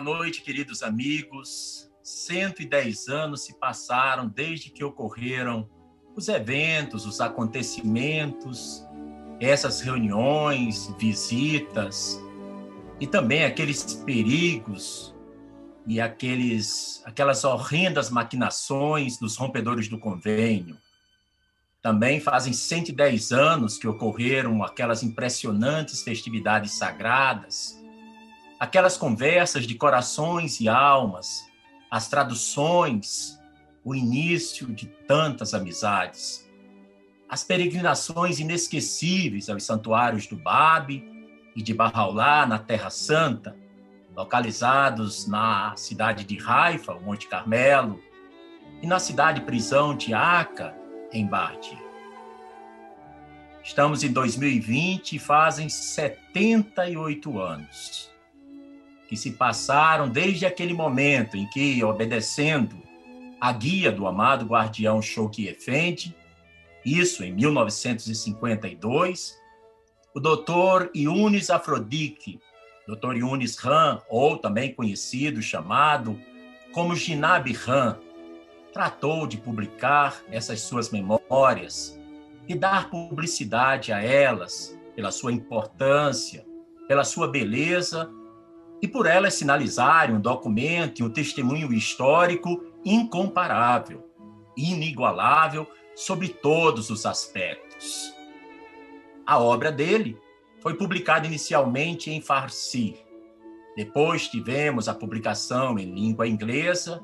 Boa noite, queridos amigos. 110 anos se passaram desde que ocorreram os eventos, os acontecimentos, essas reuniões, visitas e também aqueles perigos e aqueles, aquelas horrendas maquinações dos rompedores do convênio. Também fazem 110 anos que ocorreram aquelas impressionantes festividades sagradas, aquelas conversas de corações e almas, as traduções, o início de tantas amizades, as peregrinações inesquecíveis aos santuários do Babe e de Barraulá, na Terra Santa, localizados na cidade de Haifa, Monte Carmelo, e na cidade prisão de Aca, em Bate. Estamos em 2020 e fazem 78 anos que se passaram desde aquele momento em que, obedecendo a guia do amado guardião Shouki Effendi, isso em 1952, o doutor Yunis Afrodite Dr. Yunis Han, ou também conhecido, chamado como Jinab Han, tratou de publicar essas suas memórias e dar publicidade a elas pela sua importância, pela sua beleza e por elas sinalizarem um documento e um testemunho histórico incomparável, inigualável sobre todos os aspectos. A obra dele foi publicado inicialmente em Farsi. Depois tivemos a publicação em língua inglesa.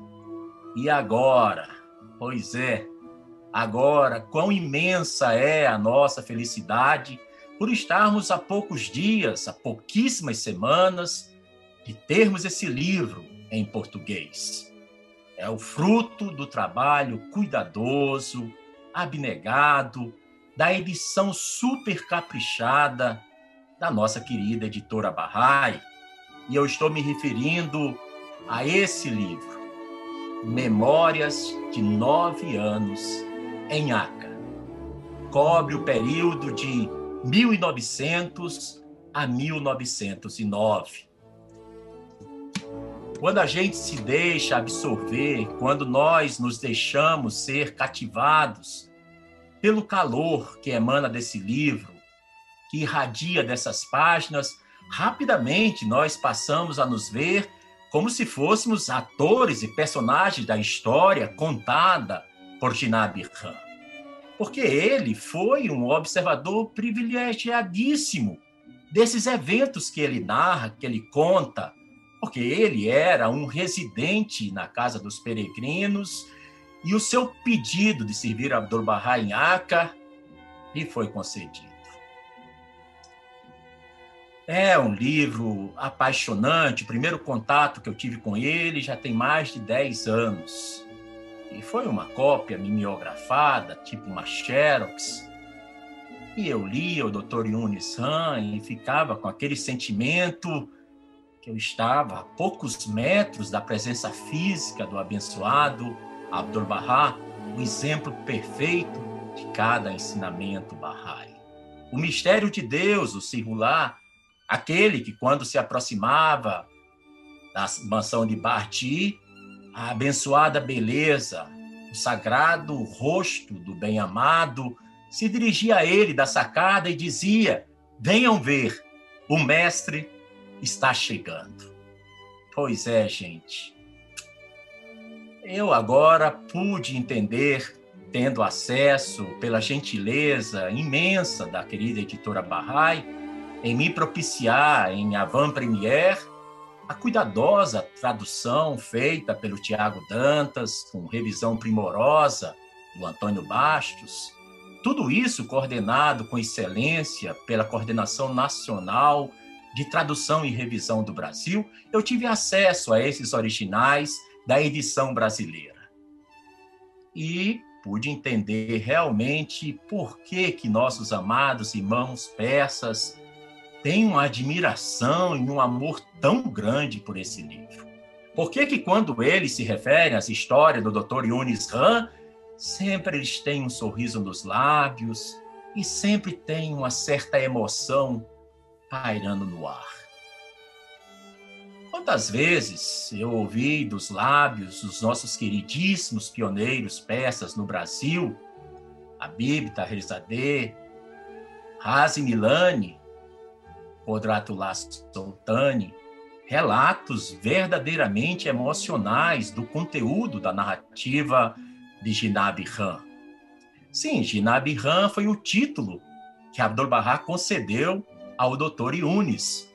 E agora, pois é, agora, quão imensa é a nossa felicidade por estarmos há poucos dias, há pouquíssimas semanas, de termos esse livro em português. É o fruto do trabalho cuidadoso, abnegado, da edição super caprichada da nossa querida editora Bahá'í, e eu estou me referindo a esse livro, Memórias de Nove Anos em Aca. Cobre o período de 1900 a 1909. Quando a gente se deixa absorver, quando nós nos deixamos ser cativados pelo calor que emana desse livro, que irradia dessas páginas, rapidamente nós passamos a nos ver como se fôssemos atores e personagens da história contada por Jinab Khan. Porque ele foi um observador privilegiadíssimo desses eventos que ele narra, que ele conta, porque ele era um residente na casa dos peregrinos e o seu pedido de servir Abdul-Bahá em Aca lhe foi concedido. É um livro apaixonante. O primeiro contato que eu tive com ele já tem mais de 10 anos. E foi uma cópia mimeografada, tipo uma Xerox. E eu lia o Dr. Yunis Han e ficava com aquele sentimento que eu estava a poucos metros da presença física do abençoado Abdul Bahá, o exemplo perfeito de cada ensinamento Bahá'í. O mistério de Deus, o Sirulá, Aquele que, quando se aproximava da mansão de Barti, a abençoada beleza, o sagrado rosto do bem-amado, se dirigia a ele da sacada e dizia: Venham ver, o mestre está chegando. Pois é, gente. Eu agora pude entender, tendo acesso pela gentileza imensa da querida editora Bahá'í, em me propiciar em Avant Premiere a cuidadosa tradução feita pelo Tiago Dantas, com revisão primorosa do Antônio Bastos. Tudo isso coordenado com excelência pela Coordenação Nacional de Tradução e Revisão do Brasil, eu tive acesso a esses originais da edição brasileira. E pude entender realmente por que, que nossos amados irmãos persas tem uma admiração e um amor tão grande por esse livro? Por que que quando eles se referem às histórias do Dr. Yunis Han, sempre eles têm um sorriso nos lábios e sempre tem uma certa emoção pairando no ar? Quantas vezes eu ouvi dos lábios dos nossos queridíssimos pioneiros persas no Brasil, Habib Tahrizadeh, Razi Milani, Kodratullah Sultani, relatos verdadeiramente emocionais do conteúdo da narrativa de Jinab Khan. Sim, Jinab Khan foi o título que Abdu'l-Bahá concedeu ao. Yunis,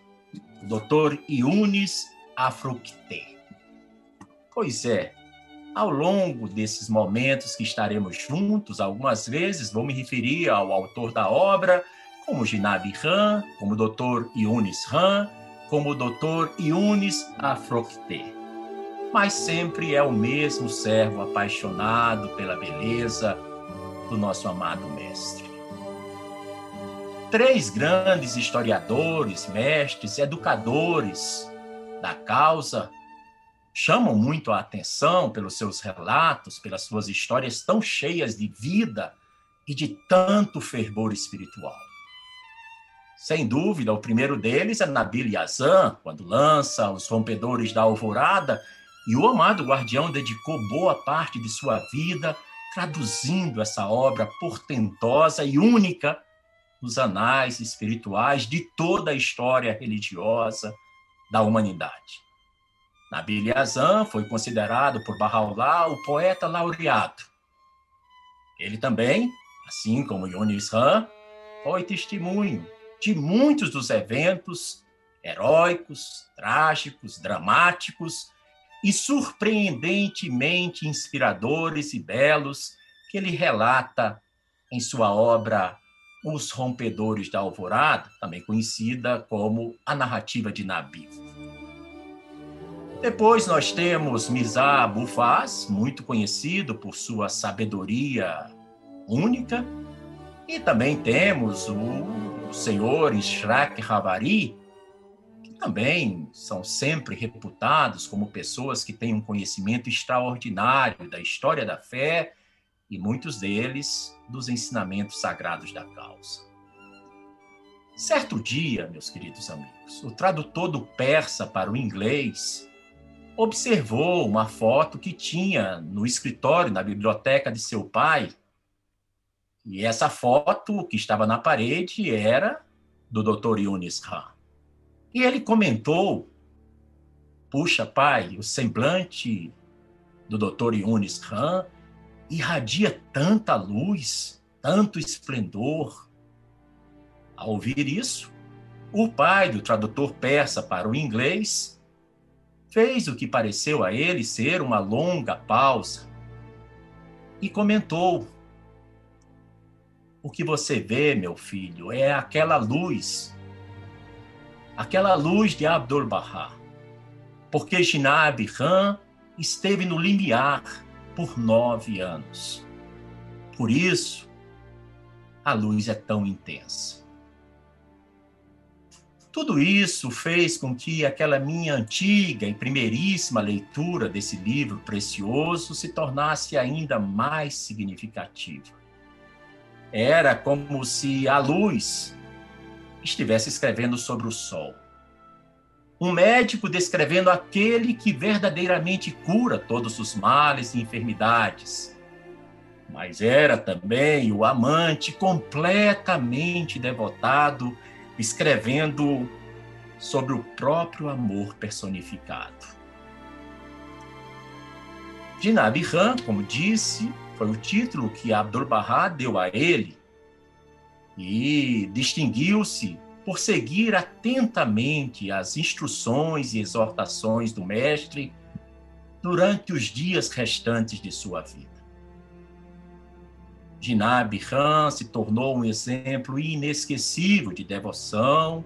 o Dr. Yunis Afrukte. Pois é, ao longo desses momentos que estaremos juntos, algumas vezes vou me referir ao autor da obra como Jinab Khan, como Dr. Yunis Khan, como o Dr. Yunis Afrokte. Mas sempre é o mesmo servo apaixonado pela beleza do nosso amado mestre. Três grandes historiadores, mestres, educadores da causa chamam muito a atenção pelos seus relatos, pelas suas histórias tão cheias de vida e de tanto fervor espiritual. Sem dúvida, o primeiro deles é Nabil Yazan, quando lança Os Rompedores da Alvorada, e o amado guardião dedicou boa parte de sua vida traduzindo essa obra portentosa e única nos anais espirituais de toda a história religiosa da humanidade. Nabil Yazan foi considerado por Bahá'u'lláh o poeta laureado. Ele também, assim como Yunis Han, foi testemunho de muitos dos eventos heróicos, trágicos, dramáticos e surpreendentemente inspiradores e belos que ele relata em sua obra Os Rompedores da Alvorada, também conhecida como a narrativa de Nabi. Depois nós temos Mizar Bufaz, muito conhecido por sua sabedoria única, e também temos o senhores Shrek Ravari, que também são sempre reputados como pessoas que têm um conhecimento extraordinário da história da fé e muitos deles dos ensinamentos sagrados da causa. Certo dia, meus queridos amigos, o tradutor do persa para o inglês observou uma foto que tinha no escritório, na biblioteca de seu pai, e essa foto que estava na parede era do Dr. Yunis Khan. E ele comentou: Puxa, pai, o semblante do Dr. Yunis Khan irradia tanta luz, tanto esplendor. Ao ouvir isso, o pai do tradutor persa para o inglês fez o que pareceu a ele ser uma longa pausa e comentou o que você vê, meu filho, é aquela luz, aquela luz de Abdu'l-Bahá. Porque Jinab Khan esteve no limiar por nove anos. Por isso, a luz é tão intensa. Tudo isso fez com que aquela minha antiga e primeiríssima leitura desse livro precioso se tornasse ainda mais significativa. Era como se a luz estivesse escrevendo sobre o sol. Um médico descrevendo aquele que verdadeiramente cura todos os males e enfermidades. Mas era também o amante completamente devotado, escrevendo sobre o próprio amor personificado. Jinab Khan, como disse, foi o título que Abdu'l-Bahá deu a ele e distinguiu-se por seguir atentamente as instruções e exortações do mestre durante os dias restantes de sua vida. Jinab Khan se tornou um exemplo inesquecível de devoção,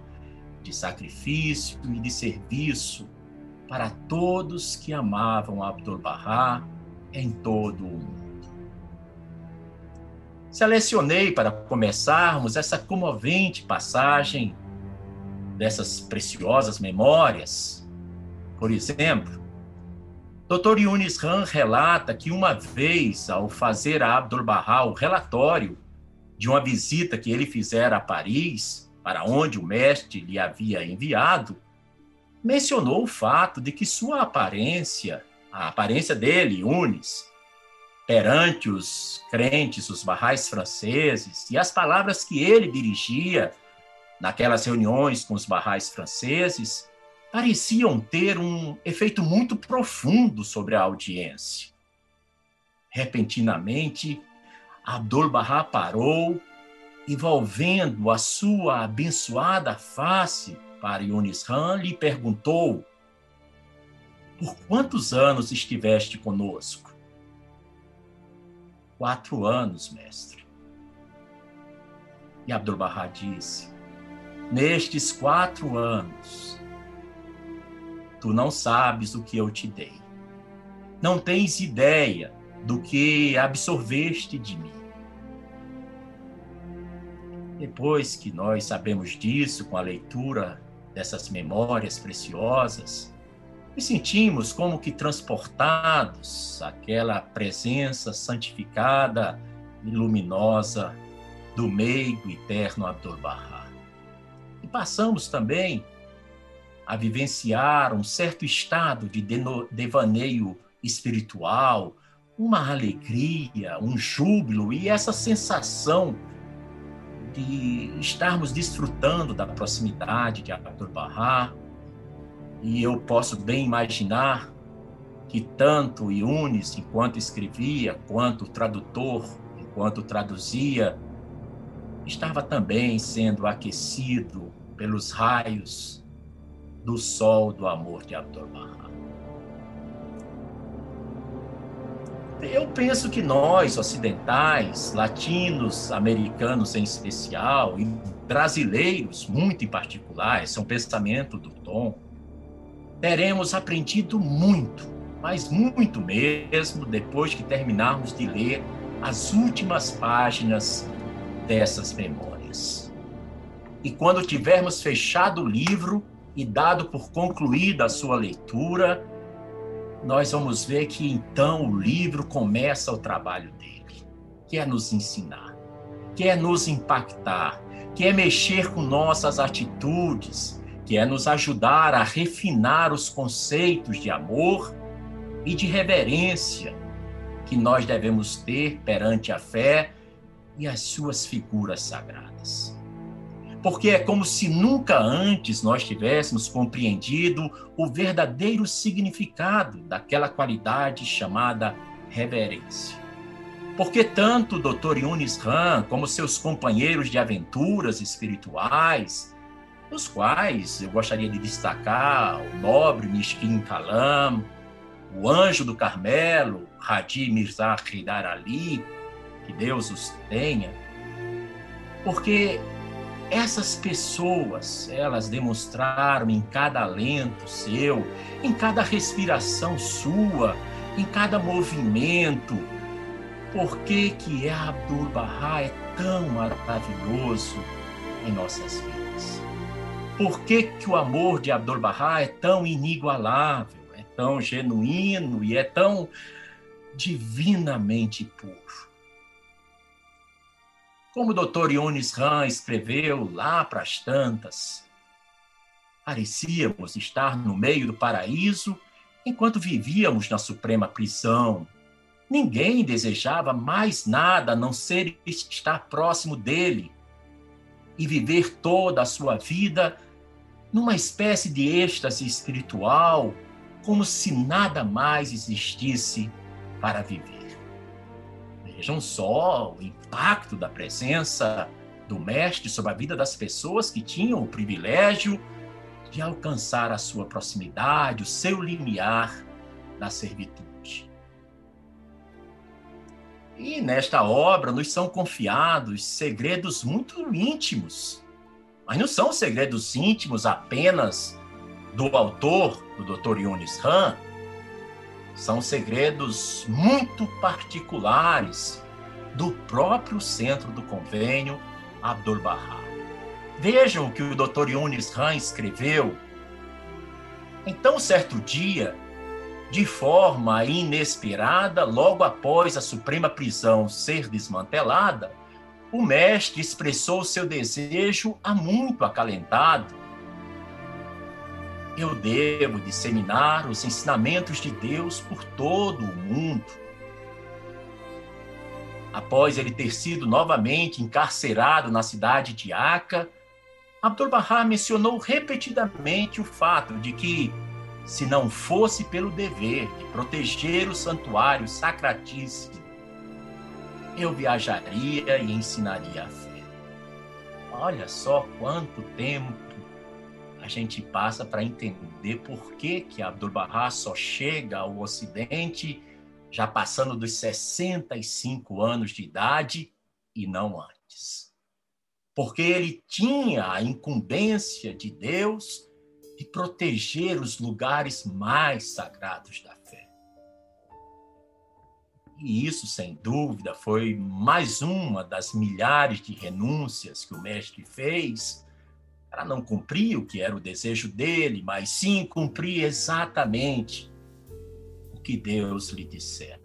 de sacrifício e de serviço para todos que amavam Abdu'l-Bahá em todo o mundo. Selecionei para começarmos essa comovente passagem dessas preciosas memórias. Por exemplo, Dr. Yunis Han relata que uma vez, ao fazer a Abdu'l-Bahá o relatório de uma visita que ele fizera a Paris, para onde o mestre lhe havia enviado, mencionou o fato de que sua aparência, a aparência dele, Unis, perante os crentes, os barrais franceses, e as palavras que ele dirigia naquelas reuniões com os barrais franceses, pareciam ter um efeito muito profundo sobre a audiência. Repentinamente, Abdul-Bahá parou, envolvendo a sua abençoada face para Yunis Han, lhe perguntou: Por quantos anos estiveste conosco? Quatro anos, mestre. E Abdul-Bahá disse: Nestes quatro anos, tu não sabes o que eu te dei. Não tens ideia do que absorveste de mim. Depois que nós sabemos disso com a leitura dessas memórias preciosas, nos sentimos como que transportados àquela presença santificada e luminosa do meigo eterno Abdu'l-Bahá. E passamos também a vivenciar um certo estado de devaneio espiritual, uma alegria, um júbilo e essa sensação de estarmos desfrutando da proximidade de Abdul Bahá. E eu posso bem imaginar que tanto Yunis, enquanto escrevia, quanto tradutor, enquanto traduzia, estava também sendo aquecido pelos raios do sol do amor de Abdul Bahá. Eu penso que nós, ocidentais, latinos, americanos em especial, e brasileiros muito em particular, esse é um pensamento do Tom, teremos aprendido muito, mas muito mesmo, depois que terminarmos de ler as últimas páginas dessas memórias. E quando tivermos fechado o livro e dado por concluída a sua leitura, nós vamos ver que então o livro começa o trabalho dele, que é nos ensinar, que é nos impactar, que é mexer com nossas atitudes, que é nos ajudar a refinar os conceitos de amor e de reverência que nós devemos ter perante a fé e as suas figuras sagradas porque é como se nunca antes nós tivéssemos compreendido o verdadeiro significado daquela qualidade chamada reverência. Porque tanto o Dr. Yunis Han como seus companheiros de aventuras espirituais, os quais eu gostaria de destacar o nobre Mishkin Kalam, o anjo do Carmelo, Hadi Mirza Hidar Ali, que Deus os tenha, porque essas pessoas, elas demonstraram em cada alento seu, em cada respiração sua, em cada movimento, por que que Abdul Bahá é tão maravilhoso em nossas vidas? Por que que o amor de Abdul Bahá é tão inigualável, é tão genuíno e é tão divinamente puro? Como o Dr. Yunis Han escreveu lá para as tantas, parecíamos estar no meio do paraíso enquanto vivíamos na suprema prisão. Ninguém desejava mais nada a não ser estar próximo dele e viver toda a sua vida numa espécie de êxtase espiritual, como se nada mais existisse para viver. Vejam só o impacto da presença do Mestre sobre a vida das pessoas que tinham o privilégio de alcançar a sua proximidade, o seu limiar da servitude. E nesta obra nos são confiados segredos muito íntimos, mas não são segredos íntimos apenas do autor, do Dr. Yunis Han, são segredos muito particulares do próprio centro do convênio Abdul Bahá. Vejam o que o Dr. Yunis Han escreveu. Então, certo dia, de forma inesperada, logo após a suprema prisão ser desmantelada, o mestre expressou seu desejo há muito acalentado eu devo disseminar os ensinamentos de Deus por todo o mundo. Após ele ter sido novamente encarcerado na cidade de Aca, Abdu'l-Bahá mencionou repetidamente o fato de que, se não fosse pelo dever de proteger o santuário sacratíssimo, eu viajaria e ensinaria a fé. Olha só quanto tempo a gente passa para entender por que, que Abdu'l-Bahá só chega ao Ocidente já passando dos 65 anos de idade e não antes. Porque ele tinha a incumbência de Deus de proteger os lugares mais sagrados da. E isso, sem dúvida, foi mais uma das milhares de renúncias que o mestre fez para não cumprir o que era o desejo dele, mas sim cumprir exatamente o que Deus lhe dissera.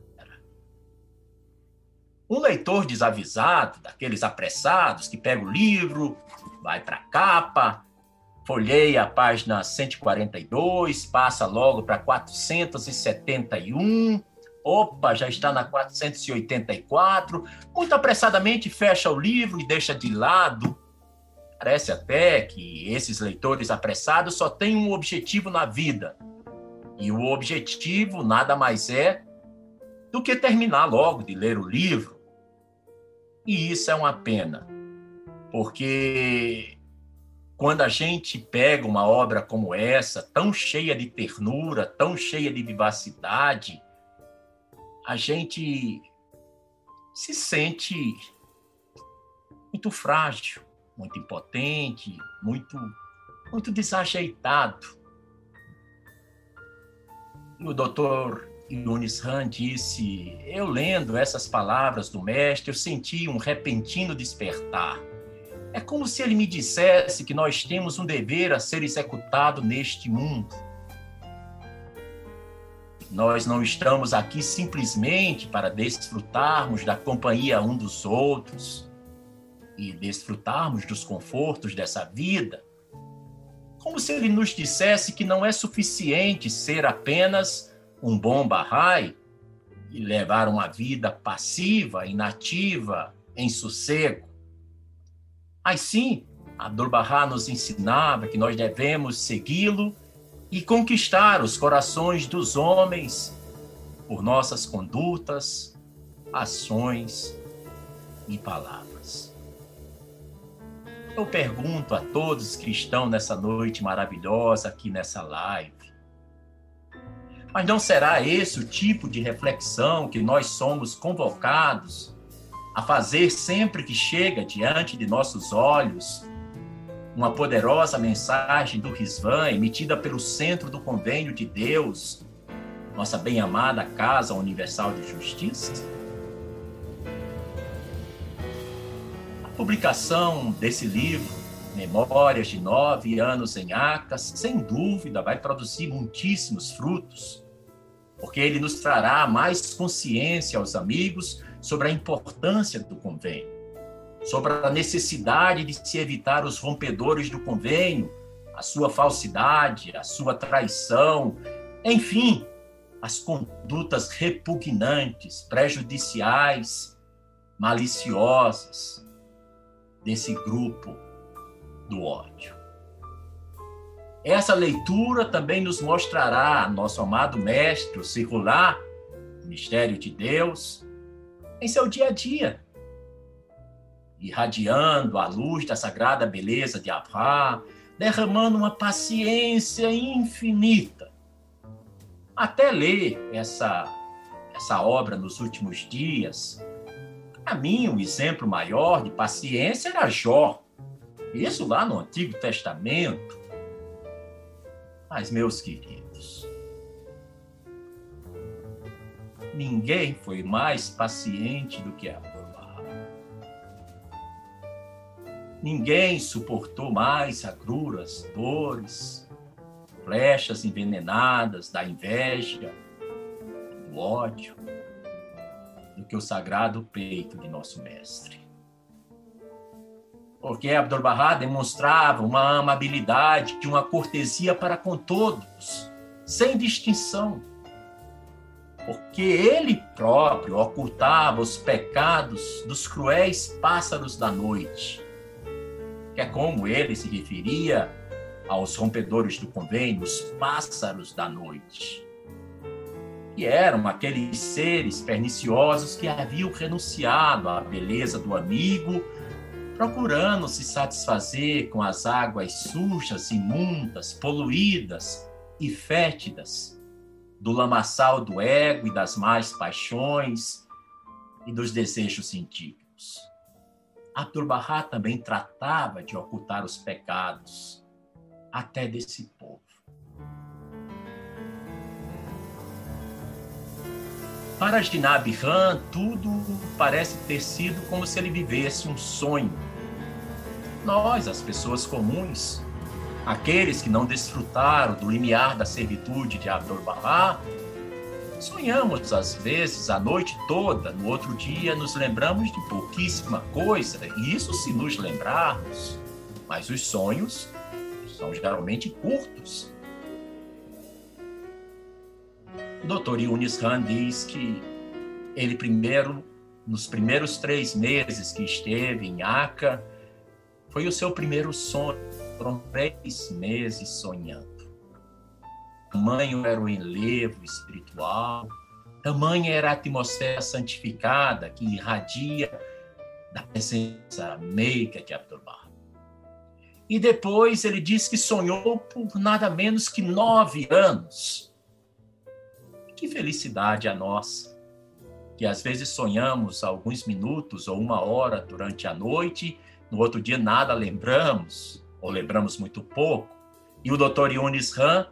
Um leitor desavisado, daqueles apressados que pega o livro, vai para a capa, folheia a página 142, passa logo para 471, opa, já está na 484, muito apressadamente fecha o livro e deixa de lado Parece até que esses leitores apressados só têm um objetivo na vida. E o objetivo nada mais é do que terminar logo de ler o livro. E isso é uma pena, porque quando a gente pega uma obra como essa, tão cheia de ternura, tão cheia de vivacidade, a gente se sente muito frágil muito impotente, muito, muito desajeitado. O doutor Yunis Han disse: Eu lendo essas palavras do mestre, eu senti um repentino despertar. É como se ele me dissesse que nós temos um dever a ser executado neste mundo. Nós não estamos aqui simplesmente para desfrutarmos da companhia um dos outros e desfrutarmos dos confortos dessa vida, como se ele nos dissesse que não é suficiente ser apenas um bom Bahá'í e levar uma vida passiva, inativa, em sossego. Mas sim, Abdu'l-Bahá nos ensinava que nós devemos segui-lo e conquistar os corações dos homens por nossas condutas, ações e palavras. Eu pergunto a todos que estão nessa noite maravilhosa aqui nessa live. Mas não será esse o tipo de reflexão que nós somos convocados a fazer sempre que chega diante de nossos olhos uma poderosa mensagem do Risvan emitida pelo Centro do Convênio de Deus, nossa bem-amada Casa Universal de Justiça? publicação desse livro, Memórias de Nove Anos em Acas, sem dúvida vai produzir muitíssimos frutos, porque ele nos trará mais consciência aos amigos sobre a importância do convênio, sobre a necessidade de se evitar os rompedores do convênio, a sua falsidade, a sua traição, enfim, as condutas repugnantes, prejudiciais, maliciosas, desse grupo do ódio. Essa leitura também nos mostrará nosso amado mestre, circular, o mistério de Deus, em seu dia a dia, irradiando a luz da sagrada beleza de Abraham, derramando uma paciência infinita. Até ler essa, essa obra nos últimos dias, para mim, o um exemplo maior de paciência era Jó. Isso lá no Antigo Testamento. Mas, meus queridos, ninguém foi mais paciente do que Abraham. Ninguém suportou mais agruras, dores, flechas envenenadas da inveja, do ódio do que o sagrado peito de nosso Mestre. porque Abdu'l-Bahá demonstrava uma amabilidade, uma cortesia para com todos, sem distinção. Porque ele próprio ocultava os pecados dos cruéis pássaros da noite, é como ele se referia aos rompedores do convênio, os pássaros da noite, que eram aqueles seres perniciosos que haviam renunciado à beleza do amigo procurando se satisfazer com as águas sujas, imundas, poluídas e fétidas do lamaçal do ego e das más paixões e dos desejos científicos. Abdu'l-Bahá também tratava de ocultar os pecados, até desse povo. Para Jinab Han, tudo parece ter sido como se ele vivesse um sonho nós, as pessoas comuns, aqueles que não desfrutaram do limiar da servitude de Abdu'l-Bahá, sonhamos às vezes a noite toda, no outro dia nos lembramos de pouquíssima coisa, e isso se nos lembrarmos, mas os sonhos são geralmente curtos. O Dr. Yunis Han diz que ele primeiro, nos primeiros três meses que esteve em Aca, foi o seu primeiro sonho. Foram três meses sonhando. Tamanho era o enlevo espiritual, tamanha era a atmosfera santificada que irradia da presença meiga de Abdu'l-Bahá. E depois ele diz que sonhou por nada menos que nove anos. Que felicidade a nossa, que às vezes sonhamos alguns minutos ou uma hora durante a noite no outro dia nada lembramos, ou lembramos muito pouco. E o doutor Yunis Han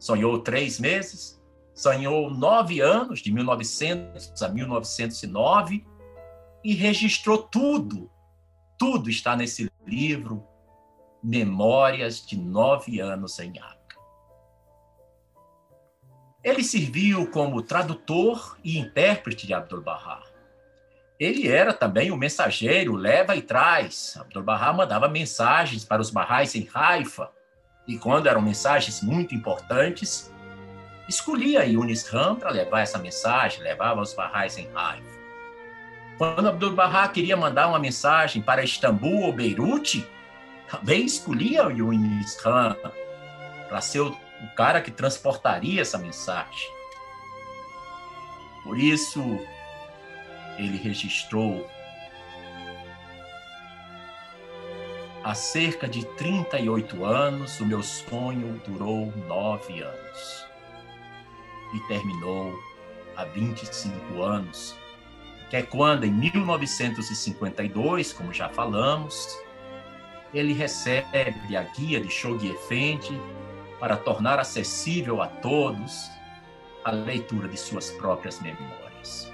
sonhou três meses, sonhou nove anos, de 1900 a 1909, e registrou tudo. Tudo está nesse livro, Memórias de Nove Anos em Acre. Ele serviu como tradutor e intérprete de Abdu'l-Bahá ele era também o mensageiro, leva e traz. Abdu'l-Bahá mandava mensagens para os barrais em Haifa, e quando eram mensagens muito importantes, escolhia Yunis Ram para levar essa mensagem, levava aos barrais em Haifa. Quando Abdu'l-Bahá queria mandar uma mensagem para Istambul ou Beirute, também escolhia o Yunis Ram para ser o cara que transportaria essa mensagem. Por isso, ele registrou há cerca de 38 anos, o meu sonho durou nove anos e terminou há 25 anos, que é quando, em 1952, como já falamos, ele recebe a guia de Shoghi Effendi para tornar acessível a todos a leitura de suas próprias memórias.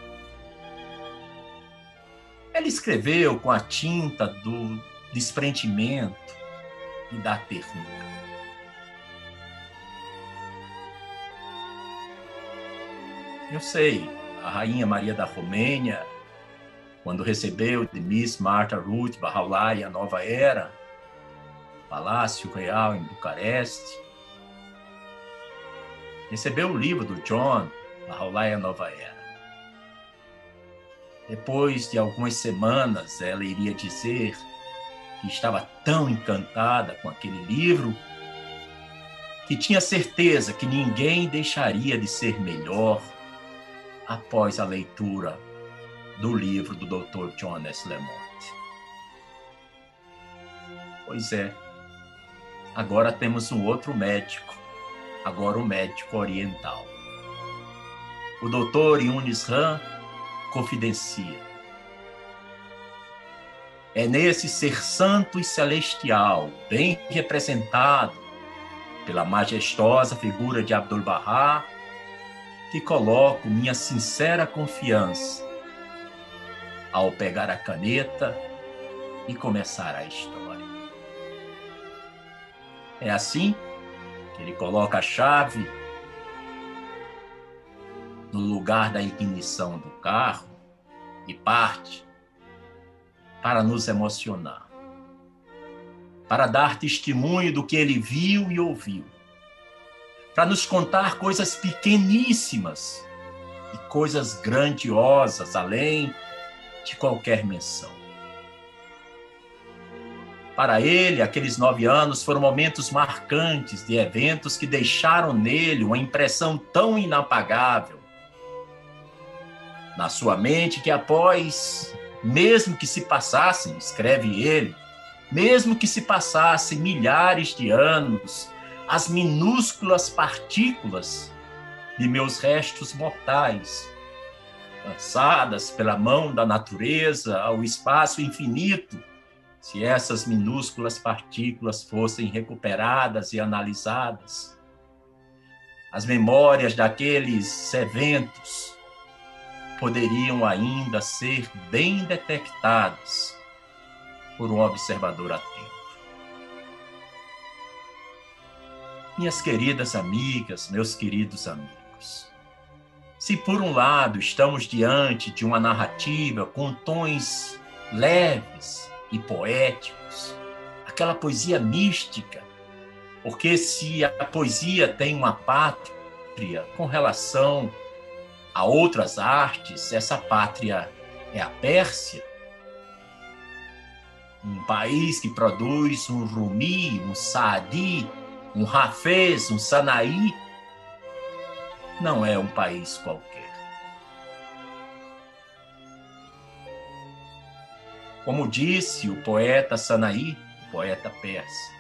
Ele escreveu com a tinta do desprendimento e da ternura. Eu sei, a rainha Maria da Romênia, quando recebeu de Miss Martha Ruth Bahá'u'lláh a nova era, Palácio Real em Bucareste, recebeu o livro do John, Bahá'u'lláh a nova era. Depois de algumas semanas, ela iria dizer que estava tão encantada com aquele livro que tinha certeza que ninguém deixaria de ser melhor após a leitura do livro do Dr. John S. Lemont. Pois é, agora temos um outro médico, agora um médico oriental. O Dr. Yunis Han confidencia. É nesse ser santo e celestial, bem representado pela majestosa figura de Abdu'l-Bahá, que coloco minha sincera confiança ao pegar a caneta e começar a história. É assim que ele coloca a chave no lugar da ignição do carro e parte para nos emocionar. para dar testemunho do que ele viu e ouviu, para nos contar coisas pequeníssimas e coisas grandiosas, além de qualquer menção. Para ele, aqueles nove anos foram momentos marcantes de eventos que deixaram nele uma impressão tão inapagável. Na sua mente, que após, mesmo que se passassem, escreve ele, mesmo que se passassem milhares de anos, as minúsculas partículas de meus restos mortais, lançadas pela mão da natureza ao espaço infinito, se essas minúsculas partículas fossem recuperadas e analisadas, as memórias daqueles eventos poderiam ainda ser bem detectadas por um observador atento. Minhas queridas amigas, meus queridos amigos, se por um lado estamos diante de uma narrativa com tons leves e poéticos, aquela poesia mística. Porque se a poesia tem uma pátria com relação a outras artes, essa pátria é a Pérsia, um país que produz um Rumi, um Saadi, um Hafez, um Sanaí, não é um país qualquer. Como disse o poeta Sanaí, poeta persa.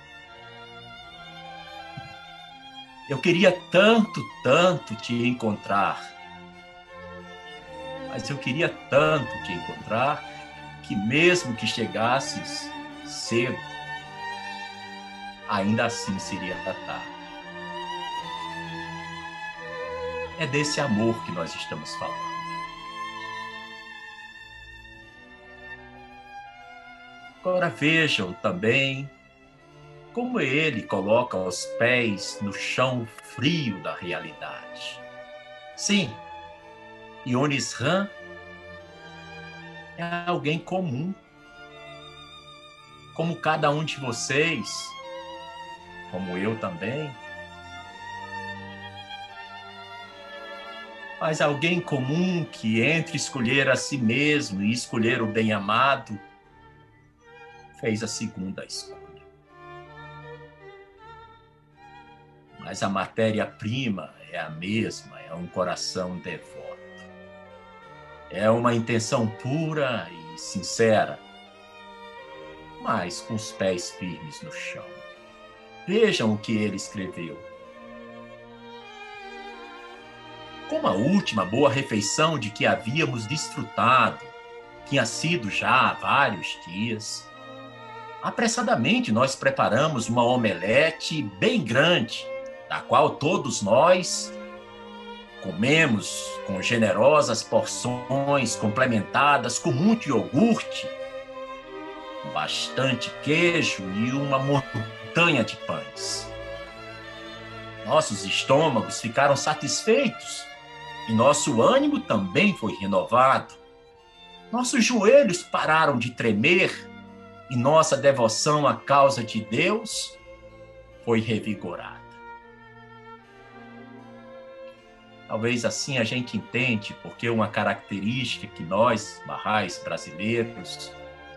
Eu queria tanto, tanto te encontrar. Mas eu queria tanto te encontrar que mesmo que chegasses cedo, ainda assim seria tarde. É desse amor que nós estamos falando. Agora vejam também como ele coloca os pés no chão frio da realidade. Sim, Ionis Ram é alguém comum, como cada um de vocês, como eu também. Mas alguém comum que entre escolher a si mesmo e escolher o bem-amado, fez a segunda escolha. Mas a matéria-prima é a mesma, é um coração devoto. É uma intenção pura e sincera, mas com os pés firmes no chão. Vejam o que ele escreveu. Como a última boa refeição de que havíamos desfrutado tinha sido já há vários dias, Apressadamente, nós preparamos uma omelete bem grande, da qual todos nós comemos com generosas porções complementadas com muito iogurte, bastante queijo e uma montanha de pães. Nossos estômagos ficaram satisfeitos e nosso ânimo também foi renovado. Nossos joelhos pararam de tremer e nossa devoção à causa de Deus foi revigorada. Talvez assim a gente entende porque uma característica que nós, barrais brasileiros,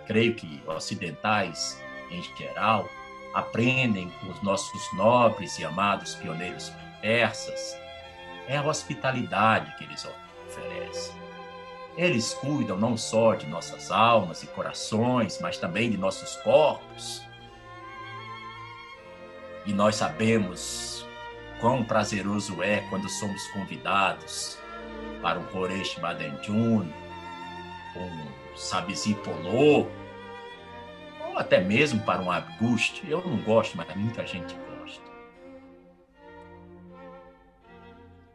creio que ocidentais em geral, aprendem com os nossos nobres e amados pioneiros persas é a hospitalidade que eles oferecem. Eles cuidam não só de nossas almas e corações, mas também de nossos corpos. E nós sabemos quão prazeroso é quando somos convidados para um Koresh Badenjun, um Sabizi Polô, ou até mesmo para um Abgust. Eu não gosto, mas muita gente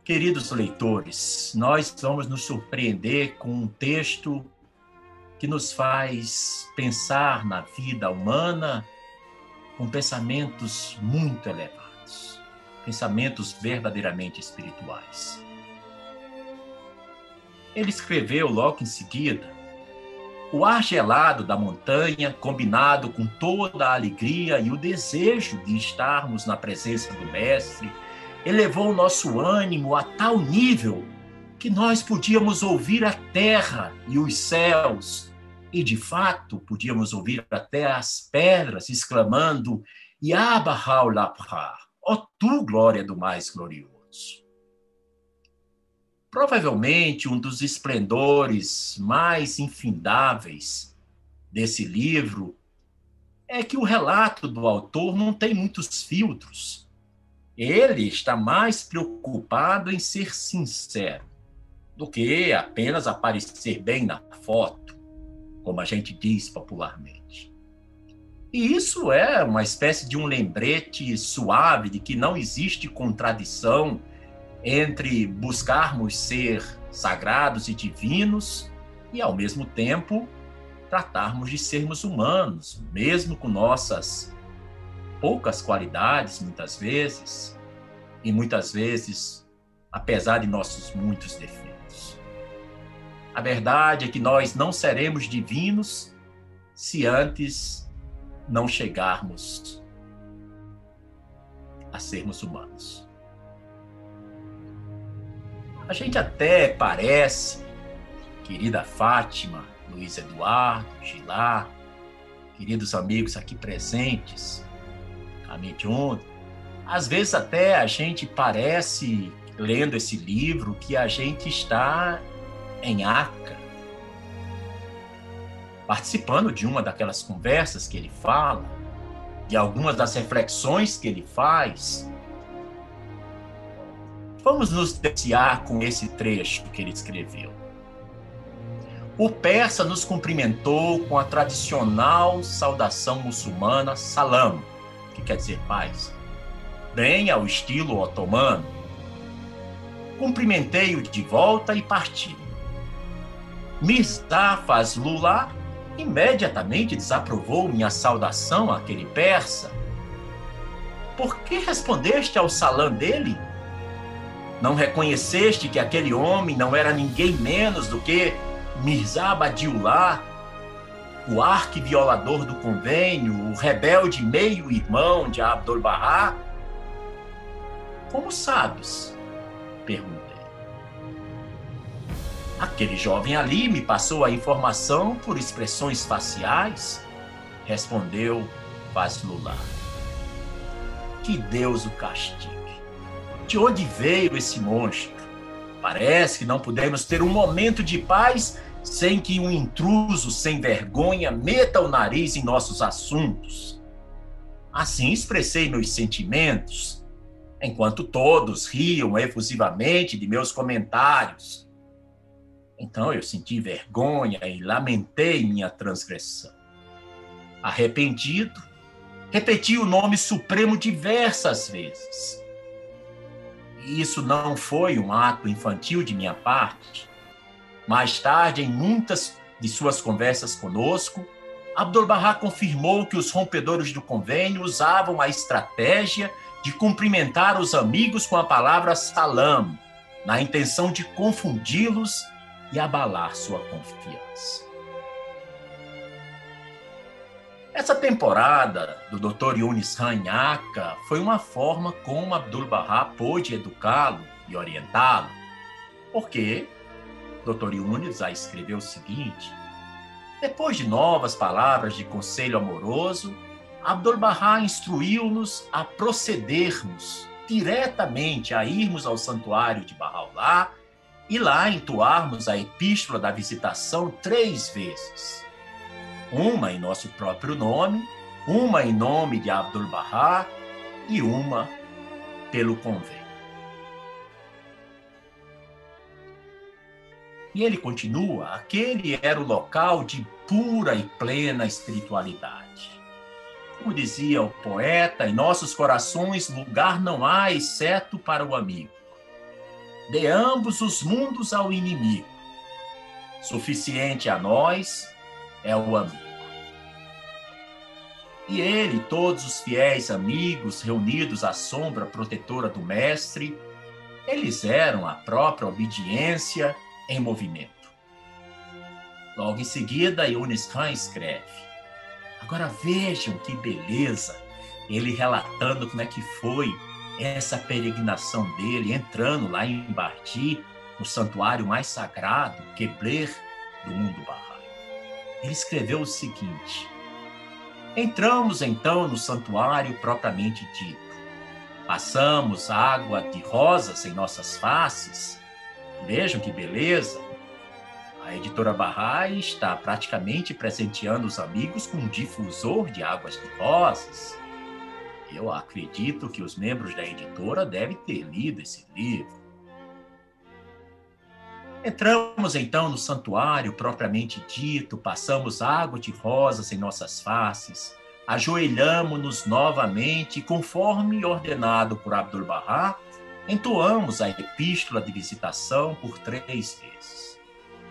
Queridos leitores, nós vamos nos surpreender com um texto que nos faz pensar na vida humana com pensamentos muito elevados, pensamentos verdadeiramente espirituais. Ele escreveu logo em seguida O ar gelado da montanha, combinado com toda a alegria e o desejo de estarmos na presença do Mestre, elevou o nosso ânimo a tal nível que nós podíamos ouvir a terra e os céus, e de fato podíamos ouvir até as pedras exclamando: Yabahau Lapra, ó tu, glória do mais glorioso. Provavelmente um dos esplendores mais infindáveis desse livro é que o relato do autor não tem muitos filtros. Ele está mais preocupado em ser sincero do que apenas aparecer bem na foto, como a gente diz popularmente. E isso é uma espécie de um lembrete suave de que não existe contradição entre buscarmos ser sagrados e divinos e, ao mesmo tempo, tratarmos de sermos humanos, mesmo com nossas poucas qualidades, muitas vezes, e muitas vezes, apesar de nossos muitos defeitos. A verdade é que nós não seremos divinos se antes não chegarmos a sermos humanos. A gente até parece, querida Fátima, Luiz Eduardo, Gilá, queridos amigos aqui presentes, Camille às vezes até a gente parece, lendo esse livro, que a gente está em Acre, participando de uma daquelas conversas que ele fala, de algumas das reflexões que ele faz, Vamos nos deliciar com esse trecho que ele escreveu. O persa nos cumprimentou com a tradicional saudação muçulmana salam, que quer dizer paz, bem ao estilo otomano. Cumprimentei-o de volta e parti. Mirza Fazlullah imediatamente desaprovou minha saudação àquele persa. Por que respondeste ao salam dele? Não reconheceste que aquele homem não era ninguém menos do que Mirza Abadiullah, o arquiviolador do convênio, o rebelde meio-irmão de Abdul-Bahá? Como sabes? Perguntei. Aquele jovem ali me passou a informação por expressões faciais, respondeu Fazlullah. Que Deus o castigue. De onde veio esse monstro? Parece que não podemos ter um momento de paz sem que um intruso sem vergonha meta o nariz em nossos assuntos. Assim expressei meus sentimentos, enquanto todos riam efusivamente de meus comentários. Então eu senti vergonha e lamentei minha transgressão. Arrependido, repeti o nome supremo diversas vezes isso não foi um ato infantil de minha parte. Mais tarde, em muitas de suas conversas conosco, Abdul-Bahá confirmou que os rompedores do convênio usavam a estratégia de cumprimentar os amigos com a palavra salam, na intenção de confundi-los e abalar sua confiança. Essa temporada do Dr. Yunis Ranhaka foi uma forma como Abdul-Bahá pôde educá-lo e orientá-lo, porque Dr. Yunis já escreveu o seguinte: depois de novas palavras de conselho amoroso, Abdul-Bahá instruiu-nos a procedermos diretamente a irmos ao santuário de Bahá'u'lláh e lá entoarmos a epístola da visitação três vezes uma em nosso próprio nome, uma em nome de Abdul Bahá e uma pelo convênio. E ele continua: aquele era o local de pura e plena espiritualidade. Como dizia o poeta, em nossos corações lugar não há exceto para o amigo. De ambos os mundos ao inimigo. Suficiente a nós é o amigo. E ele, todos os fiéis amigos reunidos à sombra protetora do Mestre, eles eram a própria obediência em movimento. Logo em seguida, Yunis Khan escreve. Agora vejam que beleza, ele relatando como é que foi essa peregrinação dele, entrando lá em Bardi, no santuário mais sagrado, Kebler, do mundo Bahá'í. Ele escreveu o seguinte: Entramos então no santuário propriamente dito. Passamos água de rosas em nossas faces. Vejam que beleza! A editora Bahá'í está praticamente presenteando os amigos com um difusor de águas de rosas. Eu acredito que os membros da editora devem ter lido esse livro. Entramos então no santuário propriamente dito, passamos água de rosas em nossas faces, ajoelhamos-nos novamente, conforme ordenado por Abdul-Bahá, entoamos a epístola de visitação por três vezes.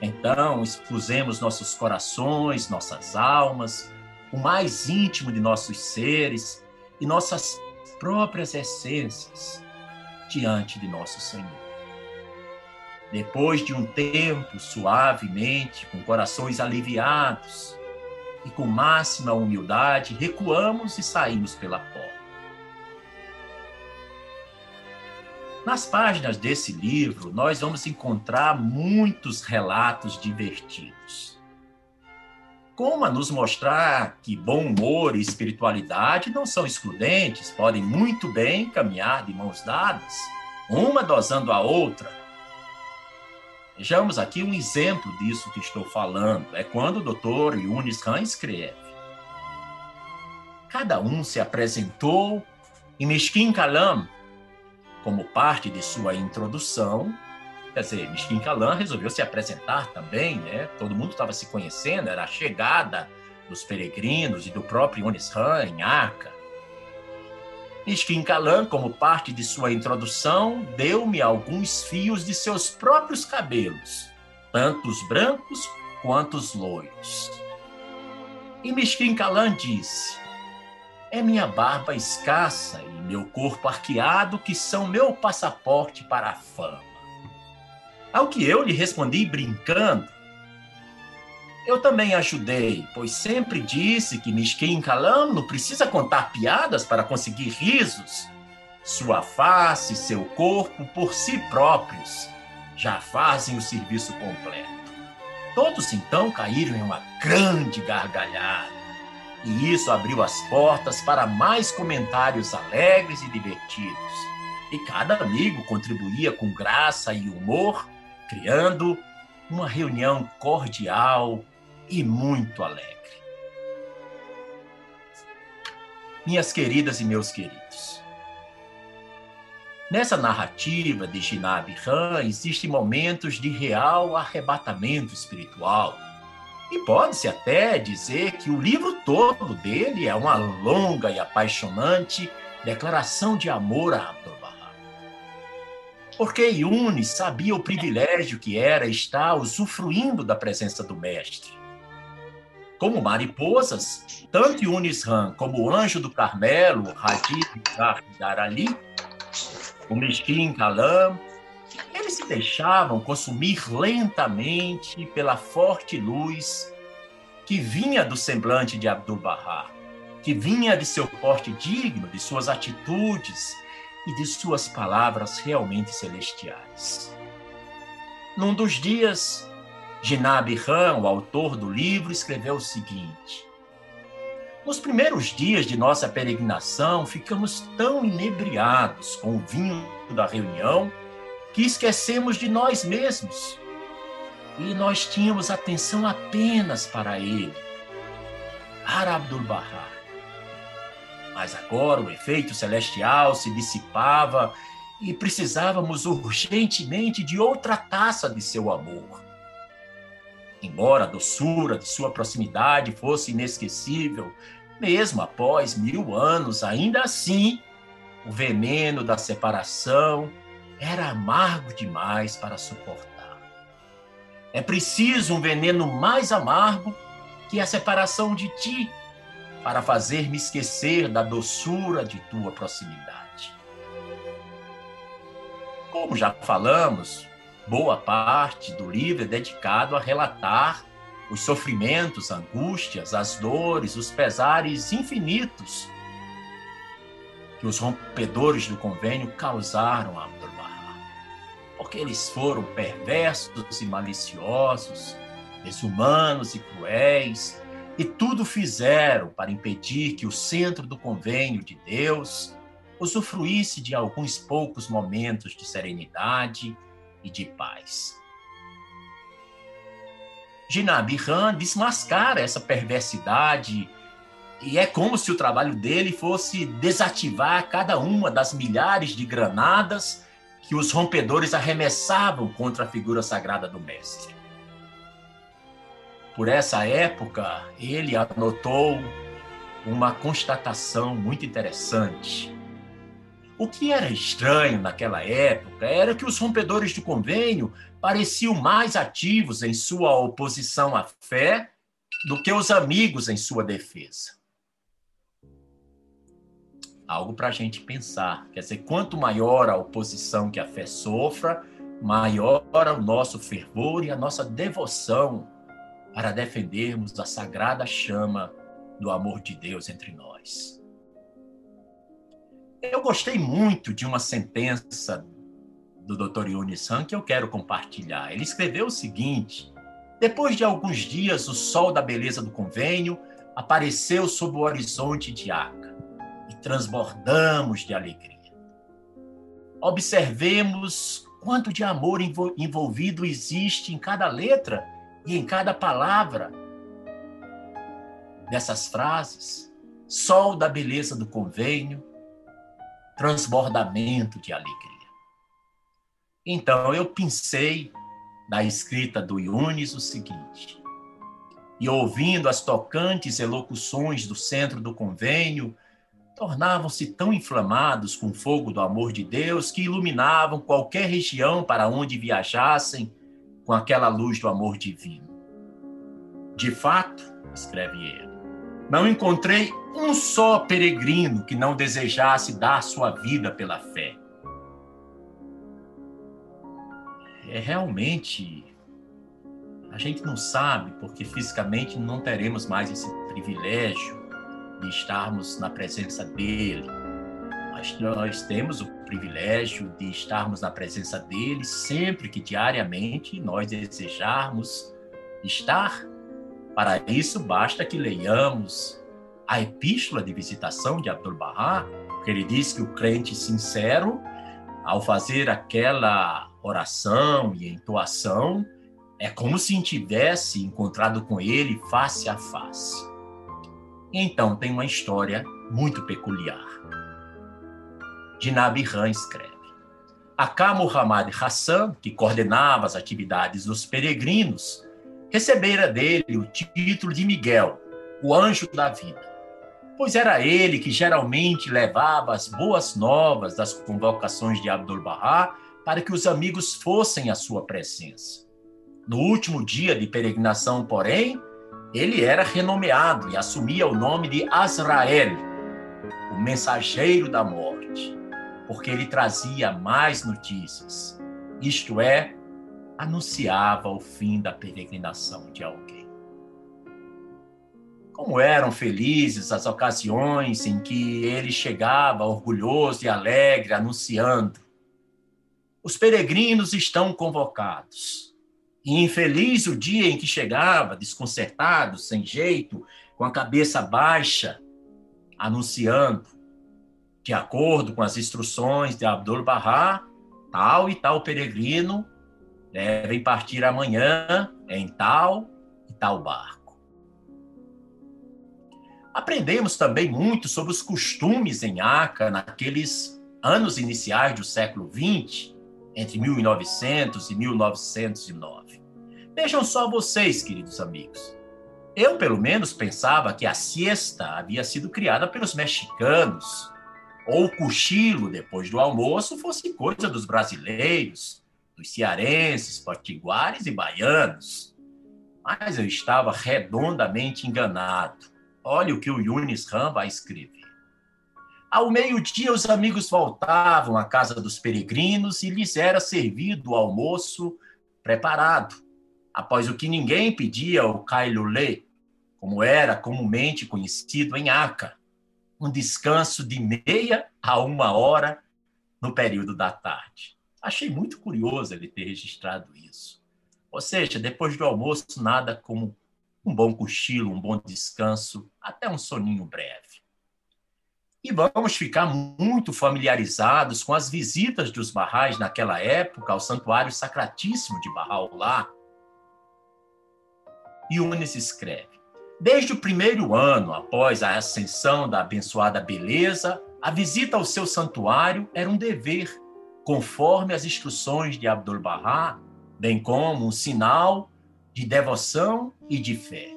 Então expusemos nossos corações, nossas almas, o mais íntimo de nossos seres e nossas próprias essências diante de nosso Senhor. Depois de um tempo, suavemente, com corações aliviados e com máxima humildade, recuamos e saímos pela porta. Nas páginas desse livro, nós vamos encontrar muitos relatos divertidos. Como a nos mostrar que bom humor e espiritualidade não são excludentes, podem muito bem caminhar de mãos dadas, uma dosando a outra, Vejamos aqui um exemplo disso que estou falando. É quando o Dr. Yunis Khan escreve. Cada um se apresentou em Mishkin Kalam como parte de sua introdução. Quer dizer, Mishkin Kalam resolveu se apresentar também, né? Todo mundo estava se conhecendo, era a chegada dos peregrinos e do próprio Yunis Khan em Arca. Mishkin Kalan, como parte de sua introdução, deu-me alguns fios de seus próprios cabelos, tanto os brancos quanto os loiros. E Mishkin Kalan disse: É minha barba escassa e meu corpo arqueado que são meu passaporte para a fama. Ao que eu lhe respondi brincando: eu também ajudei, pois sempre disse que Mishkin Kalam não precisa contar piadas para conseguir risos. Sua face, seu corpo, por si próprios, já fazem o serviço completo. Todos então caíram em uma grande gargalhada. E isso abriu as portas para mais comentários alegres e divertidos. E cada amigo contribuía com graça e humor, criando uma reunião cordial e muito alegre. Minhas queridas e meus queridos, nessa narrativa de Ginab Han existem momentos de real arrebatamento espiritual. E pode-se até dizer que o livro todo dele é uma longa e apaixonante declaração de amor Bahá. Porque Yunis sabia o privilégio que era estar usufruindo da presença do Mestre. Como mariposas, tanto Yunis Han como o anjo do Carmelo, Hadid Ali, o Mishkin Kalam, eles se deixavam consumir lentamente pela forte luz que vinha do semblante de Abdu'l-Bahá, que vinha de seu porte digno, de suas atitudes e de suas palavras realmente celestiais. Num dos dias, Ginab Han, o autor do livro, escreveu o seguinte: Nos primeiros dias de nossa peregrinação, ficamos tão inebriados com o vinho da reunião que esquecemos de nós mesmos. E nós tínhamos atenção apenas para ele, para Abdul-Bahá. Mas agora o efeito celestial se dissipava e precisávamos urgentemente de outra taça de seu amor. Embora a doçura de sua proximidade fosse inesquecível, mesmo após mil anos, ainda assim, o veneno da separação era amargo demais para suportar. É preciso um veneno mais amargo que a separação de ti, para fazer-me esquecer da doçura de tua proximidade. Como já falamos, boa parte do livro é dedicado a relatar os sofrimentos, angústias, as dores, os pesares infinitos que os rompedores do convênio causaram a Abdu'l-Bahá. Porque eles foram perversos e maliciosos, desumanos e cruéis, e tudo fizeram para impedir que o centro do convênio de Deus usufruísse de alguns poucos momentos de serenidade e de paz. Jinab Han desmascara essa perversidade e é como se o trabalho dele fosse desativar cada uma das milhares de granadas que os rompedores arremessavam contra a figura sagrada do mestre. Por essa época, ele anotou uma constatação muito interessante. O que era estranho naquela época era que os rompedores do convênio pareciam mais ativos em sua oposição à fé do que os amigos em sua defesa algo para a gente pensar. Quer dizer, quanto maior a oposição que a fé sofra, maior o nosso fervor e a nossa devoção para defendermos a sagrada chama do amor de Deus entre nós. Eu gostei muito de uma sentença do Dr. Yunis Han que eu quero compartilhar. Ele escreveu o seguinte: Depois de alguns dias, o sol da beleza do convênio apareceu sob o horizonte de Aca e transbordamos de alegria. Observemos quanto de amor envolvido existe em cada letra e em cada palavra dessas frases. Sol da beleza do convênio, transbordamento de alegria. Então eu pensei na escrita do Yunis o seguinte: e ouvindo as tocantes elocuções do centro do convênio, tornavam-se tão inflamados com o fogo do amor de Deus que iluminavam qualquer região para onde viajassem com aquela luz do amor divino. De fato, escreve ele, não encontrei um só peregrino que não desejasse dar sua vida pela fé. É realmente a gente não sabe porque fisicamente não teremos mais esse privilégio de estarmos na presença dele. Mas nós temos o privilégio de estarmos na presença dele sempre que diariamente nós desejarmos estar. Para isso, basta que leiamos a epístola de visitação de Abdul-Bahá, que ele diz que o crente sincero, ao fazer aquela oração e entoação, é como se tivesse encontrado com ele face a face. Então tem uma história muito peculiar. Dinab Han escreve. Aka Muhammad Hassan, que coordenava as atividades dos peregrinos, recebera dele o título de Miguel, o anjo da vida, pois era ele que geralmente levava as boas novas das convocações de Abdul-Bahá para que os amigos fossem à sua presença. No último dia de peregrinação, porém, ele era renomeado e assumia o nome de Azrael, o mensageiro da morte, porque ele trazia mais notícias, isto é, anunciava o fim da peregrinação de alguém. Como eram felizes as ocasiões em que ele chegava orgulhoso e alegre, anunciando: os peregrinos estão convocados e infeliz o dia em que chegava, desconcertado, sem jeito, com a cabeça baixa, anunciando, de acordo com as instruções de Abdul Bahá, tal e tal peregrino devem partir amanhã em tal e tal barco. Aprendemos também muito sobre os costumes em Aca naqueles anos iniciais do século XX, entre 1900 e 1909. Vejam só vocês, queridos amigos. Eu, pelo menos, pensava que a siesta havia sido criada pelos mexicanos, ou cochilo depois do almoço fosse coisa dos brasileiros, dos cearenses, potiguares e baianos. Mas eu estava redondamente enganado. Olha o que o Yunis Han vai escrever. Ao meio-dia, os amigos voltavam à casa dos peregrinos e lhes era servido o almoço preparado. após o que ninguém pedia, o Kailulê, como era comumente conhecido em Aca, um descanso de meia a uma hora no período da tarde. Achei muito curioso ele ter registrado isso. Ou seja, depois do almoço, nada como um bom cochilo, um bom descanso, até um soninho breve. E vamos ficar muito familiarizados com as visitas dos Barrais naquela época ao Santuário Sacratíssimo de Bahá'u'lláh. Yunis escreve: Desde o primeiro ano após a ascensão da abençoada beleza, a visita ao seu santuário era um dever, conforme as instruções de Abdul-Bahá, bem como um sinal de devoção e de fé.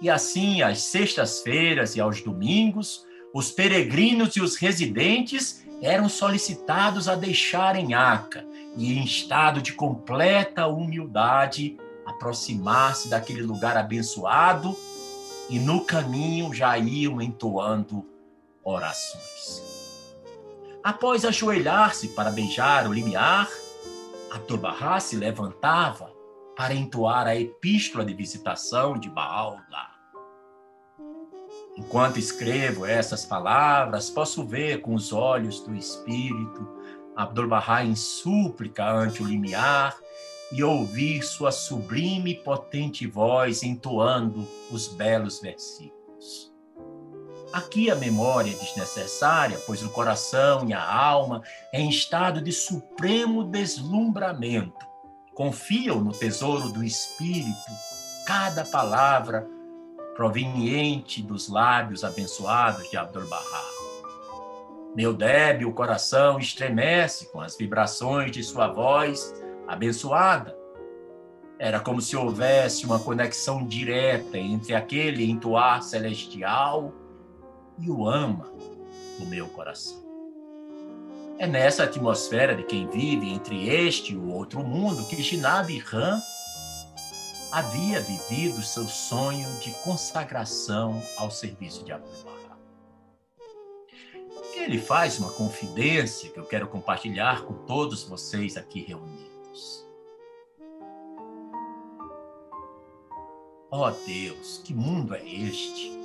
E assim, às sextas-feiras e aos domingos, os peregrinos e os residentes eram solicitados a deixarem Aca e, em estado de completa humildade, aproximar-se daquele lugar abençoado e no caminho já iam entoando orações. Após ajoelhar-se para beijar o limiar, Abdu'l-Bahá se levantava para entoar a epístola de visitação de Baal-lá. Enquanto escrevo essas palavras, posso ver com os olhos do Espírito Abdu'l-Bahá em súplica ante o limiar e ouvir sua sublime e potente voz entoando os belos versículos. Aqui a memória é desnecessária, pois o coração e a alma, em estado de supremo deslumbramento, confiam no tesouro do Espírito cada palavra proveniente dos lábios abençoados de Abdu'l-Bahá. Meu débil coração estremece com as vibrações de sua voz abençoada. Era como se houvesse uma conexão direta entre aquele entoar celestial e o ama do meu coração. É nessa atmosfera de quem vive entre este e o outro mundo que Ginab Ram havia vivido seu sonho de consagração ao serviço de Abdullah. Ele faz uma confidência que eu quero compartilhar com todos vocês aqui reunidos. Ó oh Deus, que mundo é este?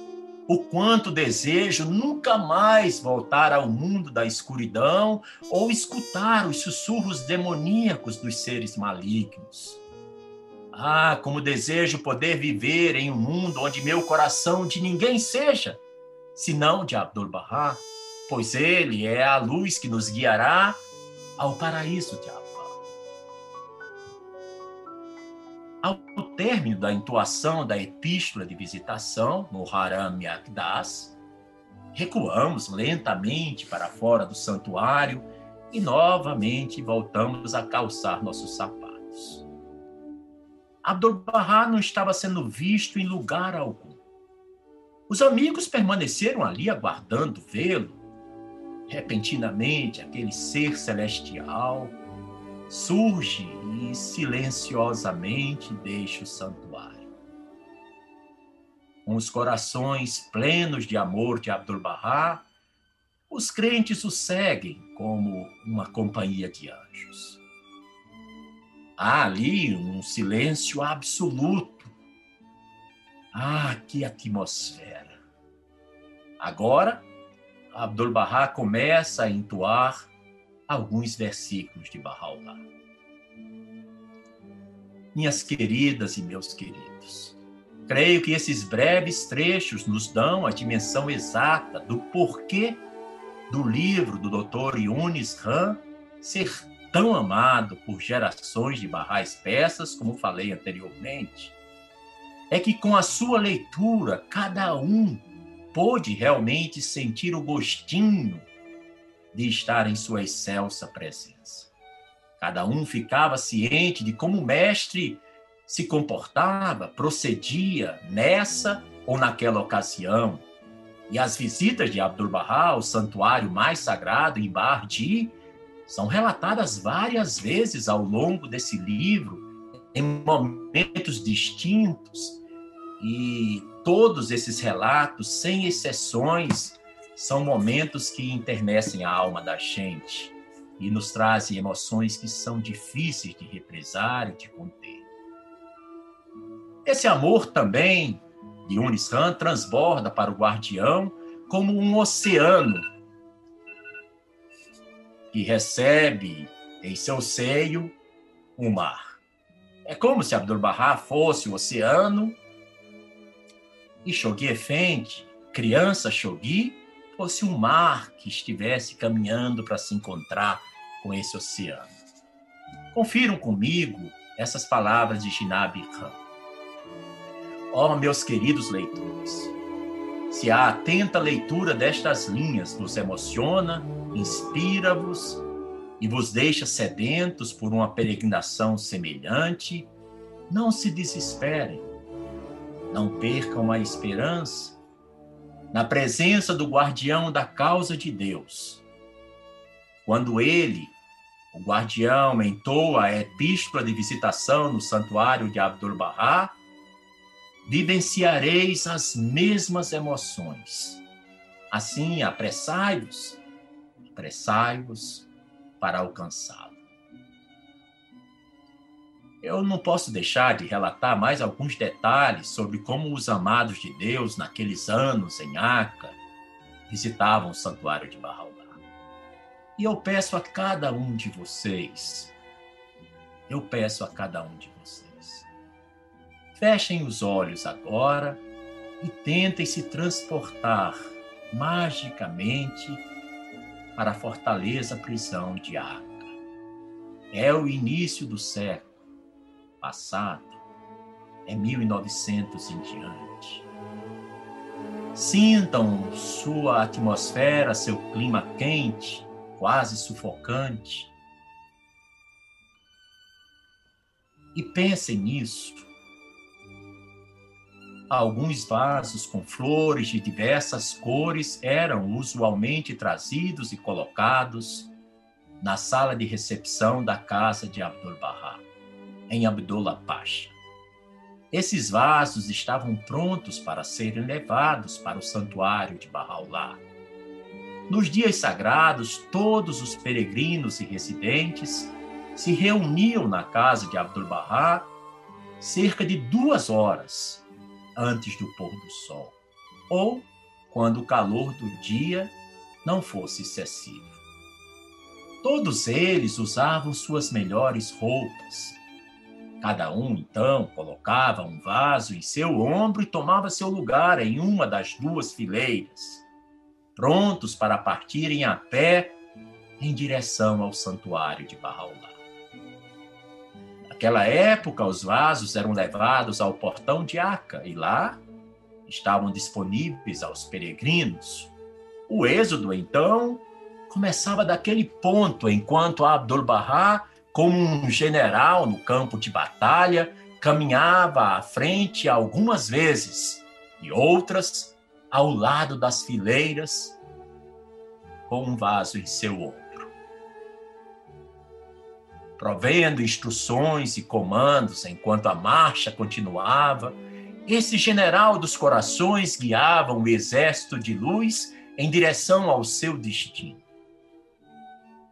O quanto desejo nunca mais voltar ao mundo da escuridão ou escutar os sussurros demoníacos dos seres malignos. Ah, como desejo poder viver em um mundo onde meu coração de ninguém seja, senão de Abdul-Bahá, pois ele é a luz que nos guiará ao paraíso Allah. Ao término da entoação da epístola de visitação no Haram Yakdas, recuamos lentamente para fora do santuário e novamente voltamos a calçar nossos sapatos. Abdu'l-Bahá não estava sendo visto em lugar algum. Os amigos permaneceram ali aguardando vê-lo. Repentinamente, aquele ser celestial surge e silenciosamente deixa o santuário. Com os corações plenos de amor de Abdu'l-Bahá, os crentes o seguem como uma companhia de anjos. Há ali um silêncio absoluto. Ah, que atmosfera! Agora, Abdul-Bahá começa a entoar alguns versículos de Bahá'u'lláh. Minhas queridas e meus queridos, creio que esses breves trechos nos dão a dimensão exata do porquê do livro do Dr. Yunis Han ser tão amado por gerações de barrais peças, como falei anteriormente, é que com a sua leitura, cada um pôde realmente sentir o gostinho de estar em sua excelsa presença. Cada um ficava ciente de como o mestre se comportava, procedia nessa ou naquela ocasião. E as visitas de Abdul-Bahá ao santuário mais sagrado em Bardi são relatadas várias vezes ao longo desse livro, em momentos distintos, e todos esses relatos, sem exceções, são momentos que internecem a alma da gente e nos trazem emoções que são difíceis de represar e de conter. Esse amor também de Yunis Khan transborda para o guardião como um oceano que recebe em seu seio o mar. É como se Abdu'l-Bahá fosse o oceano e Shoghi Effendi, criança Shoghi, fosse um mar que estivesse caminhando para se encontrar com esse oceano. Confiram comigo essas palavras de Jinab Khan. Ó, oh, meus queridos leitores, se a atenta leitura destas linhas nos emociona, inspira-vos e vos deixa sedentos por uma peregrinação semelhante, não se desesperem, não percam a esperança na presença do guardião da causa de Deus. Quando ele, o guardião, entoa a epístola de visitação no santuário de Abdul-Bahá, vivenciareis as mesmas emoções. Assim, apressai-vos, apressai-vos para alcançá-lo. Eu não posso deixar de relatar mais alguns detalhes sobre como os amados de Deus, naqueles anos em Aca, visitavam o santuário de Bahá'u'lláh. E eu peço a cada um de vocês, eu peço a cada um de vocês, Fechem os olhos agora e tentem se transportar magicamente para a fortaleza prisão de Aca. É o início do século passado, é 1900 em diante. Sintam sua atmosfera, seu clima quente, quase sufocante. E pensem nisso Alguns vasos com flores de diversas cores eram usualmente trazidos e colocados na sala de recepção da casa de Abdul-Bahá, em Abdullah Pasha. Esses vasos estavam prontos para serem levados para o santuário de Bahá'u'lláh. Nos dias sagrados, todos os peregrinos e residentes se reuniam na casa de Abdul-Bahá cerca de duas horas antes do pôr do sol, ou quando o calor do dia não fosse excessivo. Todos eles usavam suas melhores roupas. Cada um, então, colocava um vaso em seu ombro e tomava seu lugar em uma das duas fileiras, prontos para partirem a pé em direção ao santuário de Bahá'u'lláh. Naquela época, os vasos eram levados ao portão de Aca e lá estavam disponíveis aos peregrinos. O êxodo, então, começava daquele ponto, enquanto Abdul-Bahá, como um general no campo de batalha, caminhava à frente algumas vezes e outras ao lado das fileiras, com um vaso em seu ombro provendo instruções e comandos enquanto a marcha continuava. Esse general dos corações guiava um exército de luz em direção ao seu destino.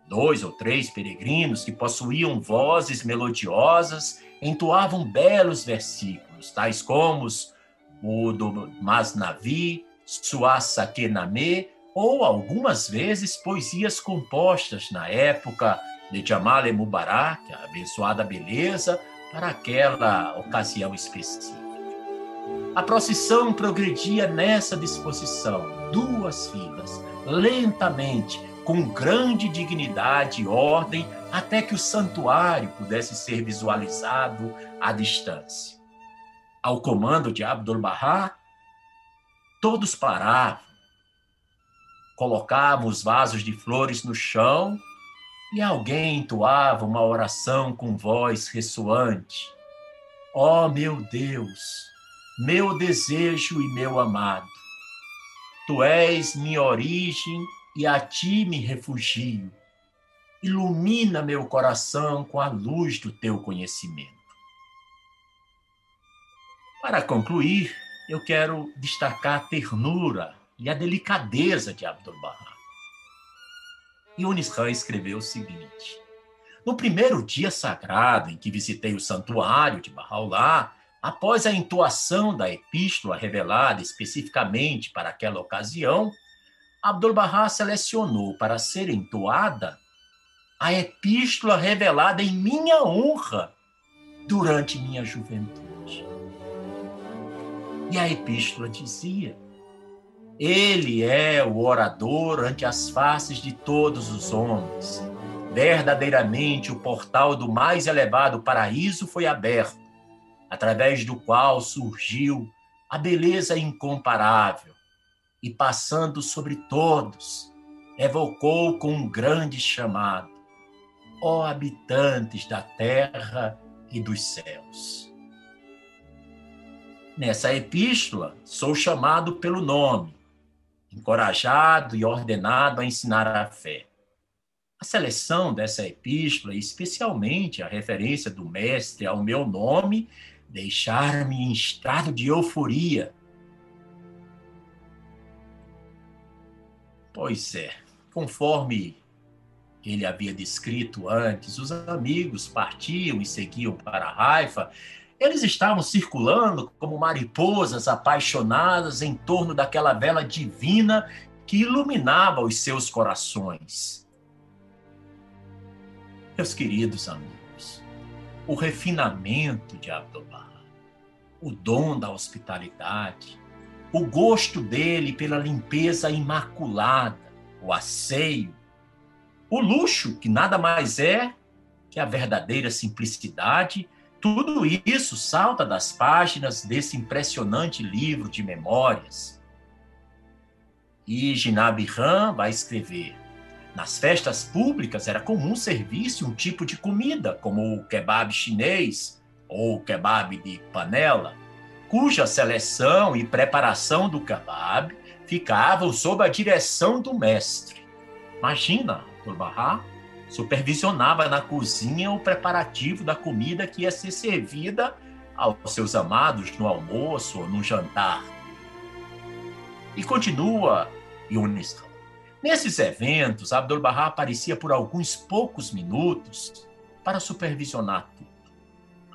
Dois ou três peregrinos que possuíam vozes melodiosas entoavam belos versículos, tais como o do Masnavi, Suasakename, ou algumas vezes poesias compostas na época de Jamal Mubarak, a abençoada beleza, para aquela ocasião específica. A procissão progredia nessa disposição, duas filas, lentamente, com grande dignidade e ordem, até que o santuário pudesse ser visualizado à distância. Ao comando de Abdul-Bahá, todos paravam, colocavam os vasos de flores no chão e alguém entoava uma oração com voz ressoante. Ó oh, meu Deus, meu desejo e meu amado, tu és minha origem e a ti me refugio. Ilumina meu coração com a luz do teu conhecimento. Para concluir, eu quero destacar a ternura e a delicadeza de Abdu'l-Bahá. Yunis Khan escreveu o seguinte: No primeiro dia sagrado em que visitei o santuário de Bahá'u'lláh, Após a entoação da epístola revelada especificamente para aquela ocasião, Abdu'l-Bahá selecionou para ser entoada a epístola revelada em minha honra durante minha juventude. E a epístola dizia: Ele é o orador ante as faces de todos os homens. Verdadeiramente o portal do mais elevado paraíso foi aberto, através do qual surgiu a beleza incomparável e passando sobre todos, evocou com um grande chamado: Ó habitantes da terra e dos céus. Nessa epístola, sou chamado pelo nome, encorajado e ordenado a ensinar a fé. A seleção dessa epístola, especialmente a referência do mestre ao meu nome, deixaram-me em estado de euforia Pois é, conforme ele havia descrito antes, os amigos partiam e seguiam para a Haifa. Eles estavam circulando como mariposas apaixonadas em torno daquela vela divina que iluminava os seus corações. Meus queridos amigos, o refinamento de Abdullah, o dom da hospitalidade, o gosto dele pela limpeza imaculada, o asseio, o luxo, que nada mais é que a verdadeira simplicidade, tudo isso salta das páginas desse impressionante livro de memórias. E Ginab Ram vai escrever: nas festas públicas era comum servir-se um tipo de comida, como o kebab chinês ou o kebab de panela cuja seleção e preparação do kebab ficavam sob a direção do mestre. Imagina, Turbarra supervisionava na cozinha o preparativo da comida que ia ser servida aos seus amados no almoço ou no jantar. E continua Yunis. Nesses eventos, Abdul-Bahá aparecia por alguns poucos minutos para supervisionar tudo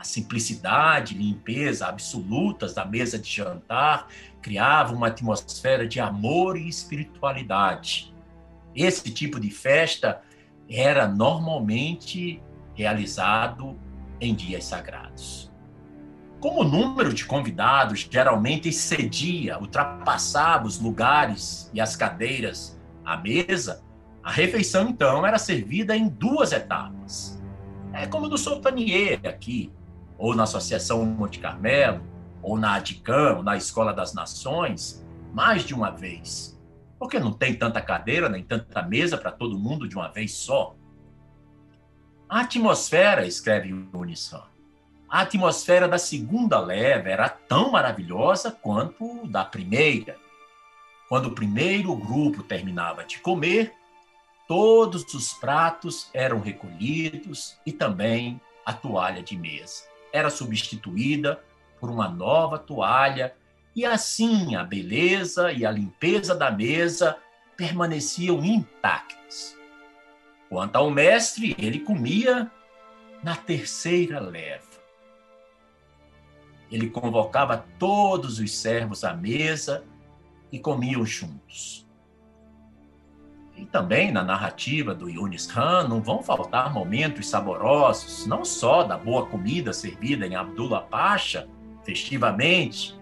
a simplicidade, limpeza absolutas da mesa de jantar criavam uma atmosfera de amor e espiritualidade. Esse tipo de festa era normalmente realizado em dias sagrados. Como o número de convidados geralmente excedia, ultrapassava os lugares e as cadeiras à mesa, a refeição então era servida em duas etapas. É como no Sultanier aqui, ou na Associação Monte Carmelo, ou na ADICAM, ou na Escola das Nações, mais de uma vez. Porque não tem tanta cadeira, nem tanta mesa para todo mundo de uma vez só. A atmosfera, escreve Unisson, a atmosfera da segunda leva era tão maravilhosa quanto da primeira. Quando o primeiro grupo terminava de comer, todos os pratos eram recolhidos e também a toalha de mesa era substituída por uma nova toalha, e assim a beleza e a limpeza da mesa permaneciam intactas. Quanto ao mestre, ele comia na terceira leva. Ele convocava todos os servos à mesa e comiam juntos. E também na narrativa do Yunis Khan não vão faltar momentos saborosos, não só da boa comida servida em Abdullah Pasha, festivamente,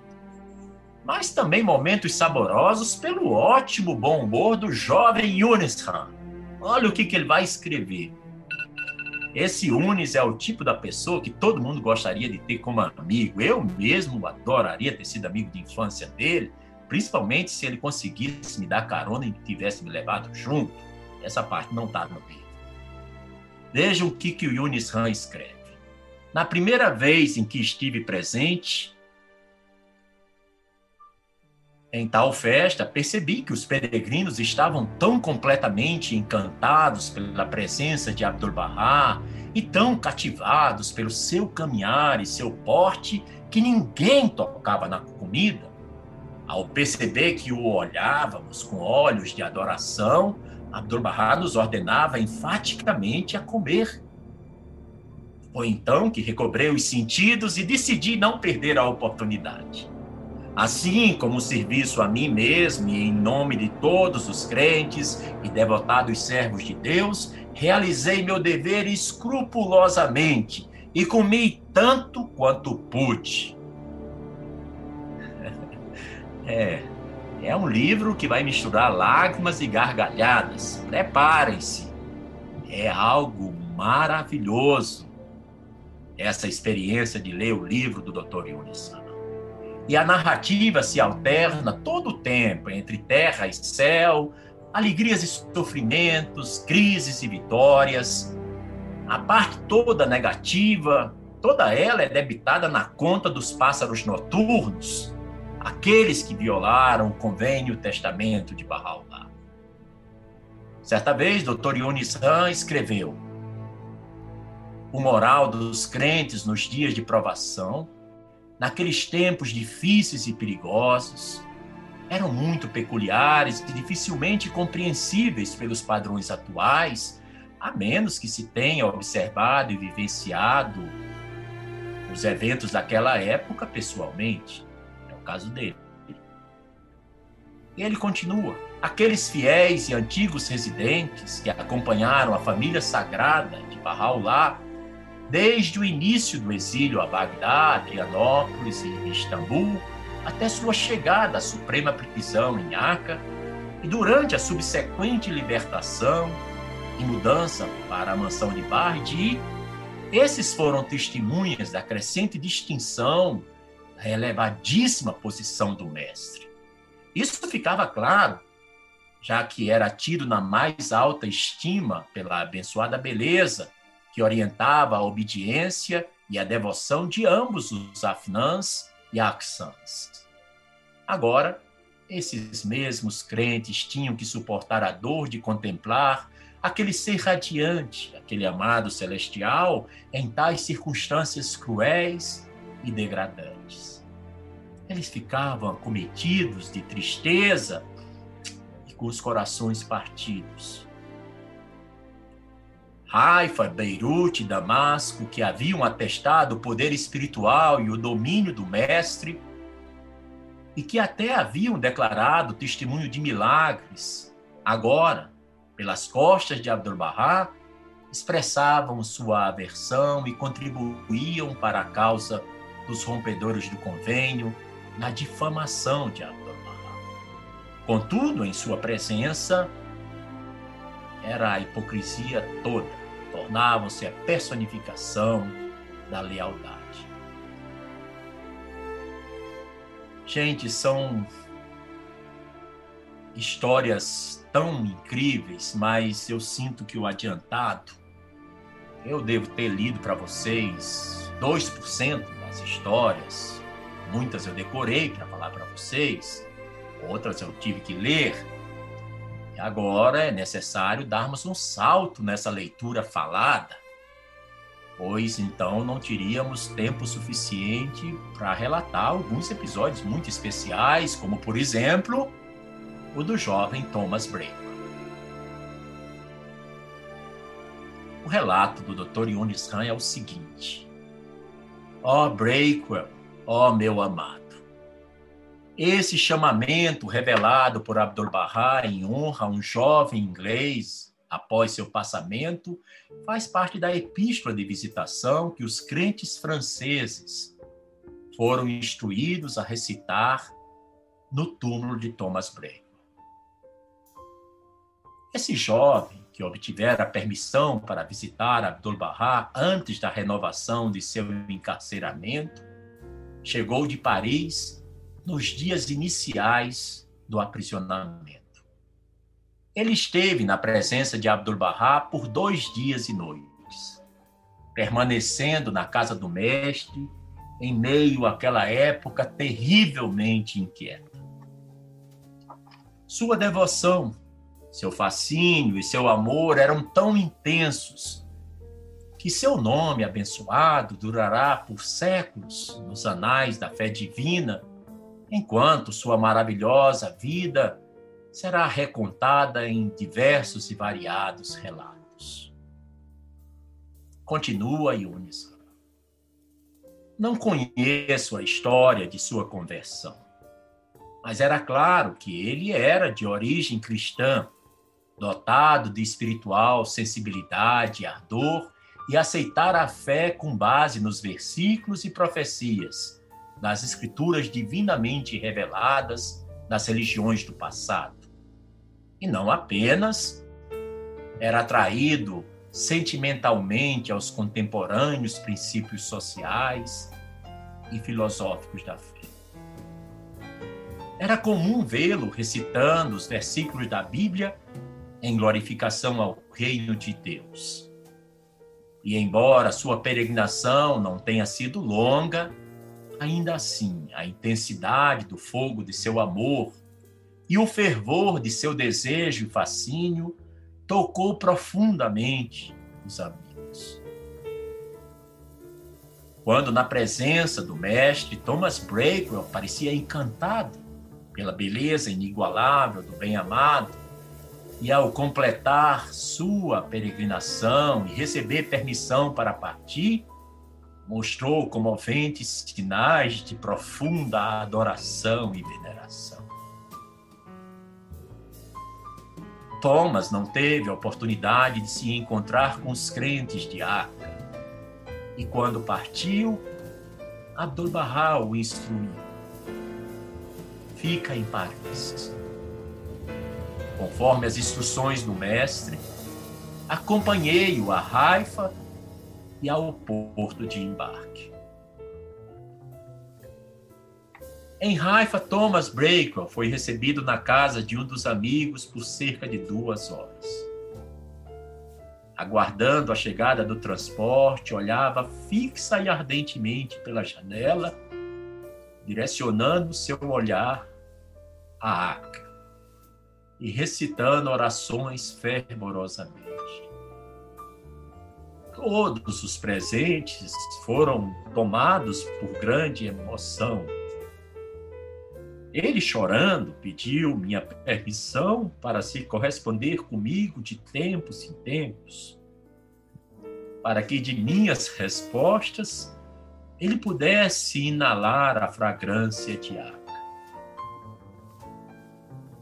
mas também momentos saborosos pelo ótimo bom humor do jovem Yunis Khan. Olha o que, que ele vai escrever. Esse Yunis é o tipo da pessoa que todo mundo gostaria de ter como amigo. Eu mesmo adoraria ter sido amigo de infância dele principalmente se ele conseguisse me dar carona e tivesse me levado junto. Essa parte não está no livro. Veja o que, que o Yunis Han escreve. Na primeira vez em que estive presente em tal festa, percebi que os peregrinos estavam tão completamente encantados pela presença de Abdu'l-Bahá e tão cativados pelo seu caminhar e seu porte que ninguém tocava na comida ao perceber que o olhávamos com olhos de adoração, Abdul-Bahá nos ordenava enfaticamente a comer. Foi então que recobrei os sentidos e decidi não perder a oportunidade. Assim como serviço a mim mesmo e em nome de todos os crentes e devotados servos de Deus, realizei meu dever escrupulosamente e comi tanto quanto pude. É, é um livro que vai misturar lágrimas e gargalhadas. Preparem-se. É algo maravilhoso essa experiência de ler o livro do Dr. Yunis E a narrativa se alterna todo o tempo entre terra e céu, alegrias e sofrimentos, crises e vitórias. A parte toda negativa, toda ela é debitada na conta dos pássaros noturnos, aqueles que violaram o convênio testamento de Bahá'u'lláh. Certa vez, Dr. Yunis Han escreveu: O moral dos crentes nos dias de provação, naqueles tempos difíceis e perigosos, eram muito peculiares e dificilmente compreensíveis pelos padrões atuais, a menos que se tenha observado e vivenciado os eventos daquela época pessoalmente caso dele. E ele continua: aqueles fiéis e antigos residentes que acompanharam a família sagrada de Bahá'u'lláh desde o início do exílio a Bagdá, Adrianópolis e Istambul, até sua chegada à suprema prisão em Aca, e durante a subsequente libertação e mudança para a mansão de Bardi, esses foram testemunhas da crescente distinção a elevadíssima posição do mestre. Isso ficava claro, já que era tido na mais alta estima pela abençoada beleza que orientava a obediência e a devoção de ambos os Afnãs e Aksans. Agora, esses mesmos crentes tinham que suportar a dor de contemplar aquele ser radiante, aquele amado celestial, em tais circunstâncias cruéis e degradantes. Eles ficavam acometidos de tristeza e com os corações partidos. Haifa, Beirute Damasco, que haviam atestado o poder espiritual e o domínio do Mestre, e que até haviam declarado testemunho de milagres, agora, pelas costas de Abdu'l-Bahá, expressavam sua aversão e contribuíam para a causa dos rompedores do convênio, na difamação de Abdul-Bahá. Contudo, em sua presença, era a hipocrisia toda, tornavam-se a personificação da lealdade. Gente, são histórias tão incríveis, mas eu sinto que o adiantado, eu devo ter lido para vocês 2% as histórias. Muitas eu decorei para falar para vocês, outras eu tive que ler. E agora é necessário darmos um salto nessa leitura falada, pois então não teríamos tempo suficiente para relatar alguns episódios muito especiais, como por exemplo o do jovem Thomas Brake. O relato do Dr. Yunis Han é o seguinte: Ó oh, Breakwell, ó oh, meu amado. Esse chamamento revelado por Abdu'l-Bahá em honra a um jovem inglês após seu passamento faz parte da epístola de visitação que os crentes franceses foram instruídos a recitar no túmulo de Thomas Breakwell. Esse jovem que obtivera permissão para visitar Abdu'l-Bahá antes da renovação de seu encarceramento, chegou de Paris nos dias iniciais do aprisionamento. Ele esteve na presença de Abdu'l-Bahá por dois dias e noites, permanecendo na casa do mestre em meio àquela época terrivelmente inquieta. Sua devoção seu fascínio e seu amor eram tão intensos que seu nome abençoado durará por séculos nos anais da fé divina, enquanto sua maravilhosa vida será recontada em diversos e variados relatos. Continua Yunis. Não conheço a história de sua conversão, mas era claro que ele era de origem cristã, dotado de espiritual sensibilidade e ardor, e aceitar a fé com base nos versículos e profecias das escrituras divinamente reveladas das religiões do passado. E não apenas era atraído sentimentalmente aos contemporâneos princípios sociais e filosóficos da fé. Era comum vê-lo recitando os versículos da Bíblia em glorificação ao reino de Deus. E embora sua peregrinação não tenha sido longa, ainda assim a intensidade do fogo de seu amor e o fervor de seu desejo e fascínio tocou profundamente os amigos. Quando, na presença do mestre, Thomas Breakwell parecia encantado pela beleza inigualável do bem-amado, e ao completar sua peregrinação e receber permissão para partir, mostrou comoventes sinais de profunda adoração e veneração. Thomas não teve a oportunidade de se encontrar com os crentes de Acre. E quando partiu, Abdu'l-Bahá o instruiu. Fica em Paris. Conforme as instruções do mestre, acompanhei-o a Haifa e ao porto de embarque. Em Haifa, Thomas Breakwell foi recebido na casa de um dos amigos por cerca de duas horas. Aguardando a chegada do transporte, olhava fixa e ardentemente pela janela, direcionando seu olhar à Acre e recitando orações fervorosamente. Todos os presentes foram tomados por grande emoção. Ele, chorando, pediu minha permissão para se corresponder comigo de tempos em tempos, para que de minhas respostas ele pudesse inalar a fragrância de água.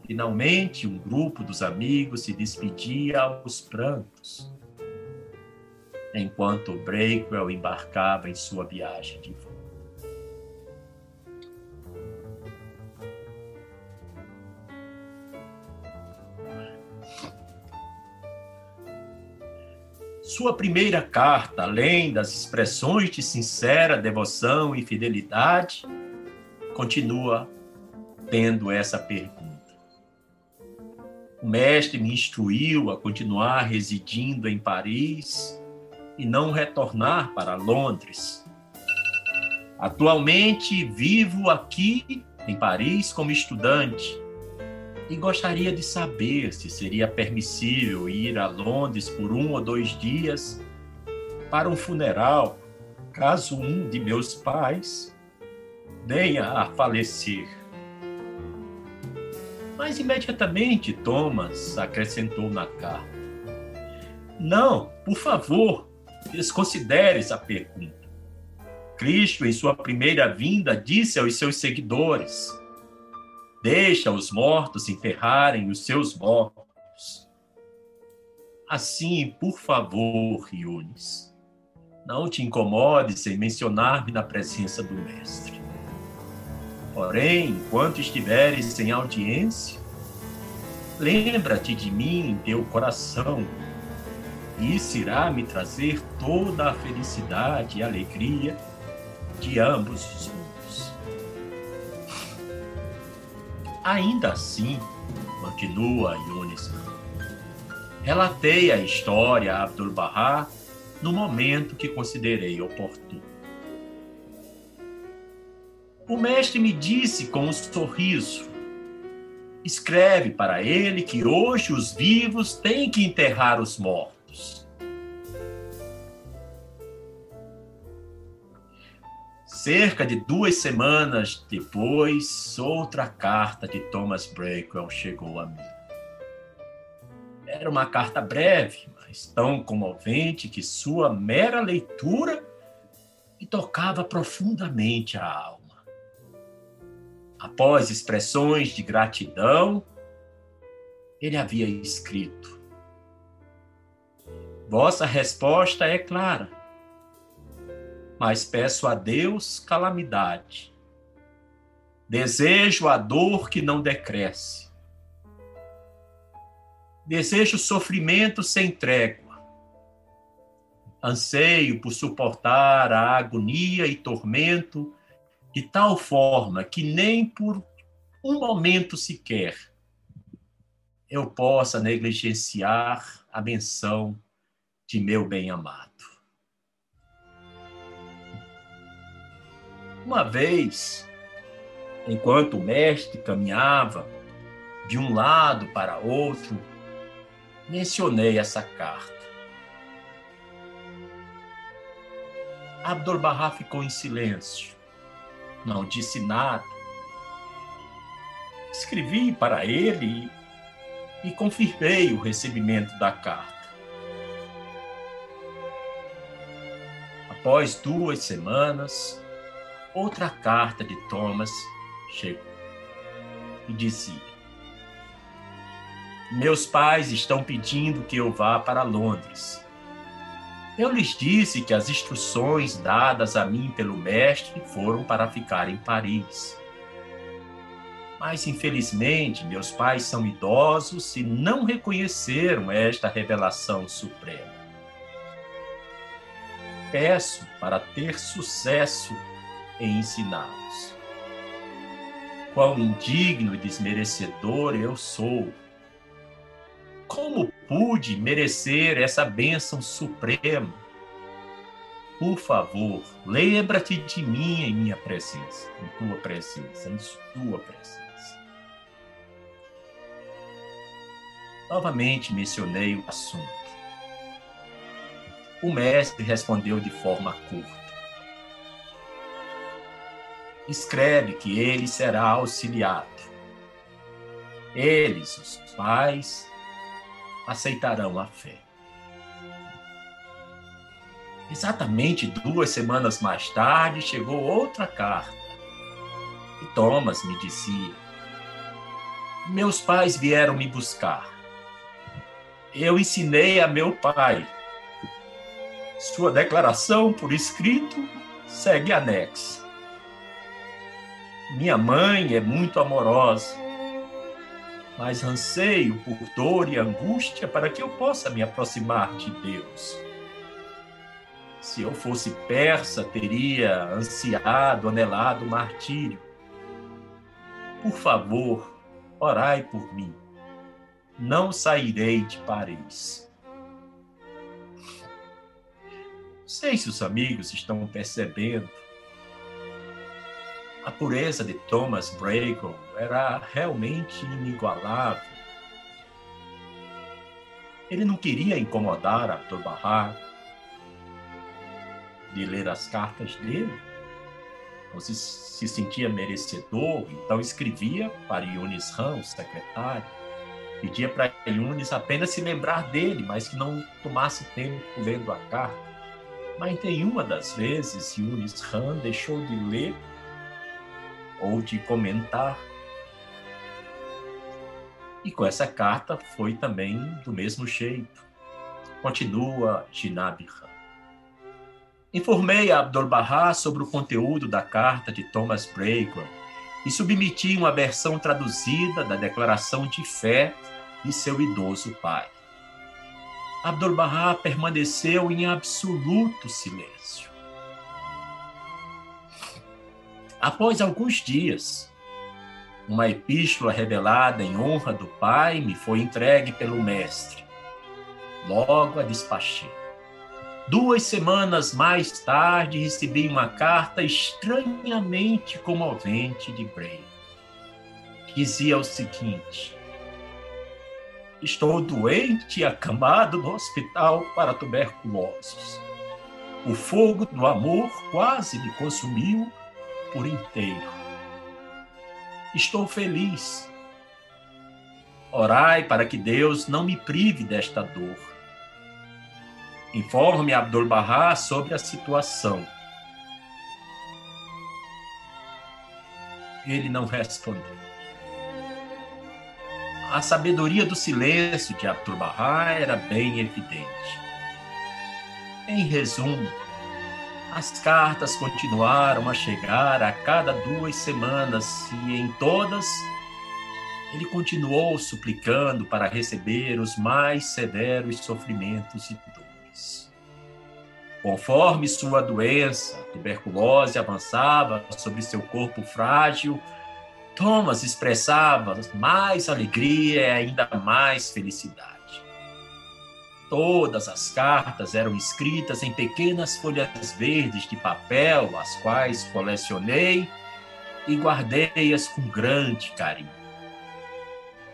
Finalmente, um grupo dos amigos se despedia aos prantos enquanto Breakwell embarcava em sua viagem de volta. Sua primeira carta, além das expressões de sincera devoção e fidelidade, continua tendo essa pergunta. O mestre me instruiu a continuar residindo em Paris e não retornar para Londres. Atualmente vivo aqui em Paris como estudante e gostaria de saber se seria permissível ir a Londres por um ou dois dias para um funeral, caso um de meus pais venha a falecer. Mas imediatamente Thomas acrescentou na carta: Não, por favor, desconsidere essa pergunta. Cristo, em sua primeira vinda, disse aos seus seguidores: Deixa os mortos enterrarem os seus mortos. Assim, por favor, Yunis, não te incomodes em mencionar-me na presença do Mestre. Porém, enquanto estiveres em audiência, lembra-te de mim em teu coração isso irá me trazer toda a felicidade e alegria de ambos os mundos. Ainda assim, continua Yunis, relatei a história a Abdul-Bahá no momento que considerei oportuno. O mestre me disse com um sorriso: escreve para ele que hoje os vivos têm que enterrar os mortos Cerca de duas semanas depois, outra carta de Thomas Breakwell chegou a mim. Era uma carta breve, mas tão comovente que sua mera leitura me tocava profundamente a alma. Após expressões de gratidão, ele havia escrito: Vossa resposta é clara, mas peço a Deus calamidade. Desejo a dor que não decresce. Desejo sofrimento sem trégua. Anseio por suportar a agonia e tormento de tal forma que nem por um momento sequer eu possa negligenciar a menção de meu bem-amado. Uma vez, enquanto o mestre caminhava de um lado para outro, mencionei essa carta. Abdul-Bahá ficou em silêncio, não disse nada. Escrevi para ele e confirmei o recebimento da carta. Após duas semanas, outra carta de Thomas chegou e dizia: Meus pais estão pedindo que eu vá para Londres. Eu lhes disse que as instruções dadas a mim pelo mestre foram para ficar em Paris. Mas, infelizmente, meus pais são idosos e não reconheceram esta revelação suprema. Peço para ter sucesso em ensiná-los. Quão indigno e desmerecedor eu sou! Como pude merecer essa bênção suprema? Por favor, lembra-te de mim em minha presença, em tua presença, em sua presença. Novamente mencionei o assunto. O mestre respondeu de forma curta escreve que ele será auxiliado. Eles, os pais, aceitarão a fé. Exatamente duas semanas mais tarde chegou outra carta. E Thomas me dizia: Meus pais vieram me buscar. Eu ensinei a meu pai. Sua declaração por escrito segue anexa. Minha mãe é muito amorosa, mas anseio por dor e angústia para que eu possa me aproximar de Deus. Se eu fosse persa, teria ansiado, anelado o martírio. Por favor, orai por mim. Não sairei de Paris. Não sei se os amigos estão percebendo a pureza de Thomas Brakel era realmente inigualável. Ele não queria incomodar Abdu'l-Bahá de ler as cartas dele. Não se, se sentia merecedor, então escrevia para Yunis Han, o secretário. Pedia para Yunis apenas se lembrar dele, mas que não tomasse tempo lendo a carta. Mas em uma das vezes, Yunis Han deixou de ler ou de comentar. E com essa carta foi também do mesmo jeito. Continua Jinab Khan. Informei a Abdul-Bahá sobre o conteúdo da carta de Thomas Braker e submeti uma versão traduzida da declaração de fé de seu idoso pai. Abdul-Bahá permaneceu em absoluto silêncio. Após alguns dias, uma epístola revelada em honra do Pai me foi entregue pelo Mestre. Logo a despachei. Duas semanas mais tarde, recebi uma carta estranhamente comovente de Bray. Dizia o seguinte: Estou doente e acamado no hospital para tuberculosos. O fogo do amor quase me consumiu por inteiro. Estou feliz. Orai para que Deus não me prive desta dor. Informe Abdul Bahá sobre a situação. Ele não respondeu. A sabedoria do silêncio de Abdul Bahá era bem evidente. Em resumo, as cartas continuaram a chegar a cada duas semanas e em todas ele continuou suplicando para receber os mais severos sofrimentos e dores. Conforme sua doença, tuberculose, avançava sobre seu corpo frágil, Thomas expressava mais alegria e ainda mais felicidade. Todas as cartas eram escritas em pequenas folhas verdes de papel, as quais colecionei e guardei-as com grande carinho.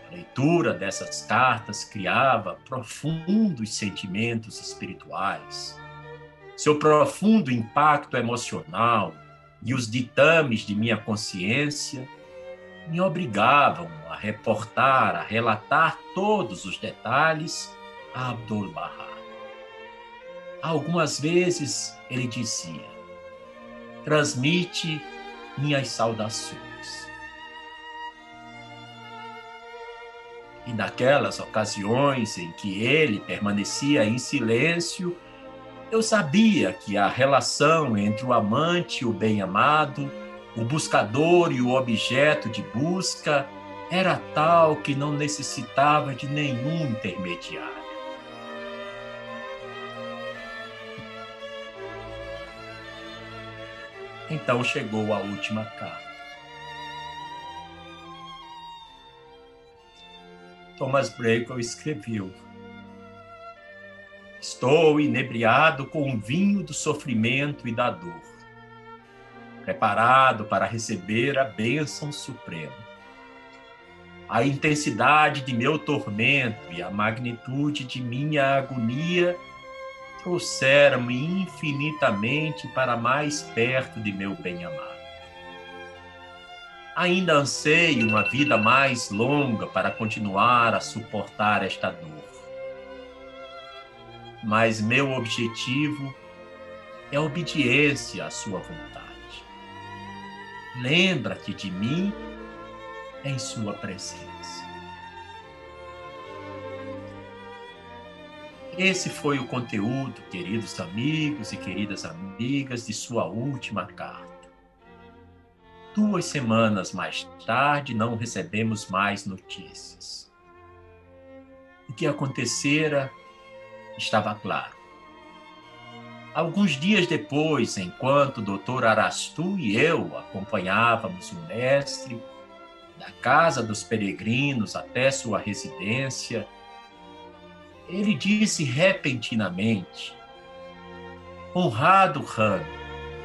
A leitura dessas cartas criava profundos sentimentos espirituais. Seu profundo impacto emocional e os ditames de minha consciência me obrigavam a reportar, a relatar todos os detalhes Abdul Bahá. Algumas vezes ele dizia: transmite minhas saudações. E naquelas ocasiões em que ele permanecia em silêncio, eu sabia que a relação entre o amante e o bem-amado, o buscador e o objeto de busca, era tal que não necessitava de nenhum intermediário. Então chegou a última carta. Thomas Brakel escreveu: Estou inebriado com o vinho do sofrimento e da dor, preparado para receber a bênção suprema. A intensidade de meu tormento e a magnitude de minha agonia trouxeram-me infinitamente para mais perto de meu bem-amado. Ainda anseio uma vida mais longa para continuar a suportar esta dor. Mas meu objetivo é obediência à sua vontade. Lembra-te de mim em sua presença. Esse foi o conteúdo, queridos amigos e queridas amigas, de sua última carta. Duas semanas mais tarde, não recebemos mais notícias. O que acontecera estava claro. Alguns dias depois, enquanto o doutor Arastu e eu acompanhávamos o mestre da casa dos peregrinos até sua residência, ele disse repentinamente: Honrado Han,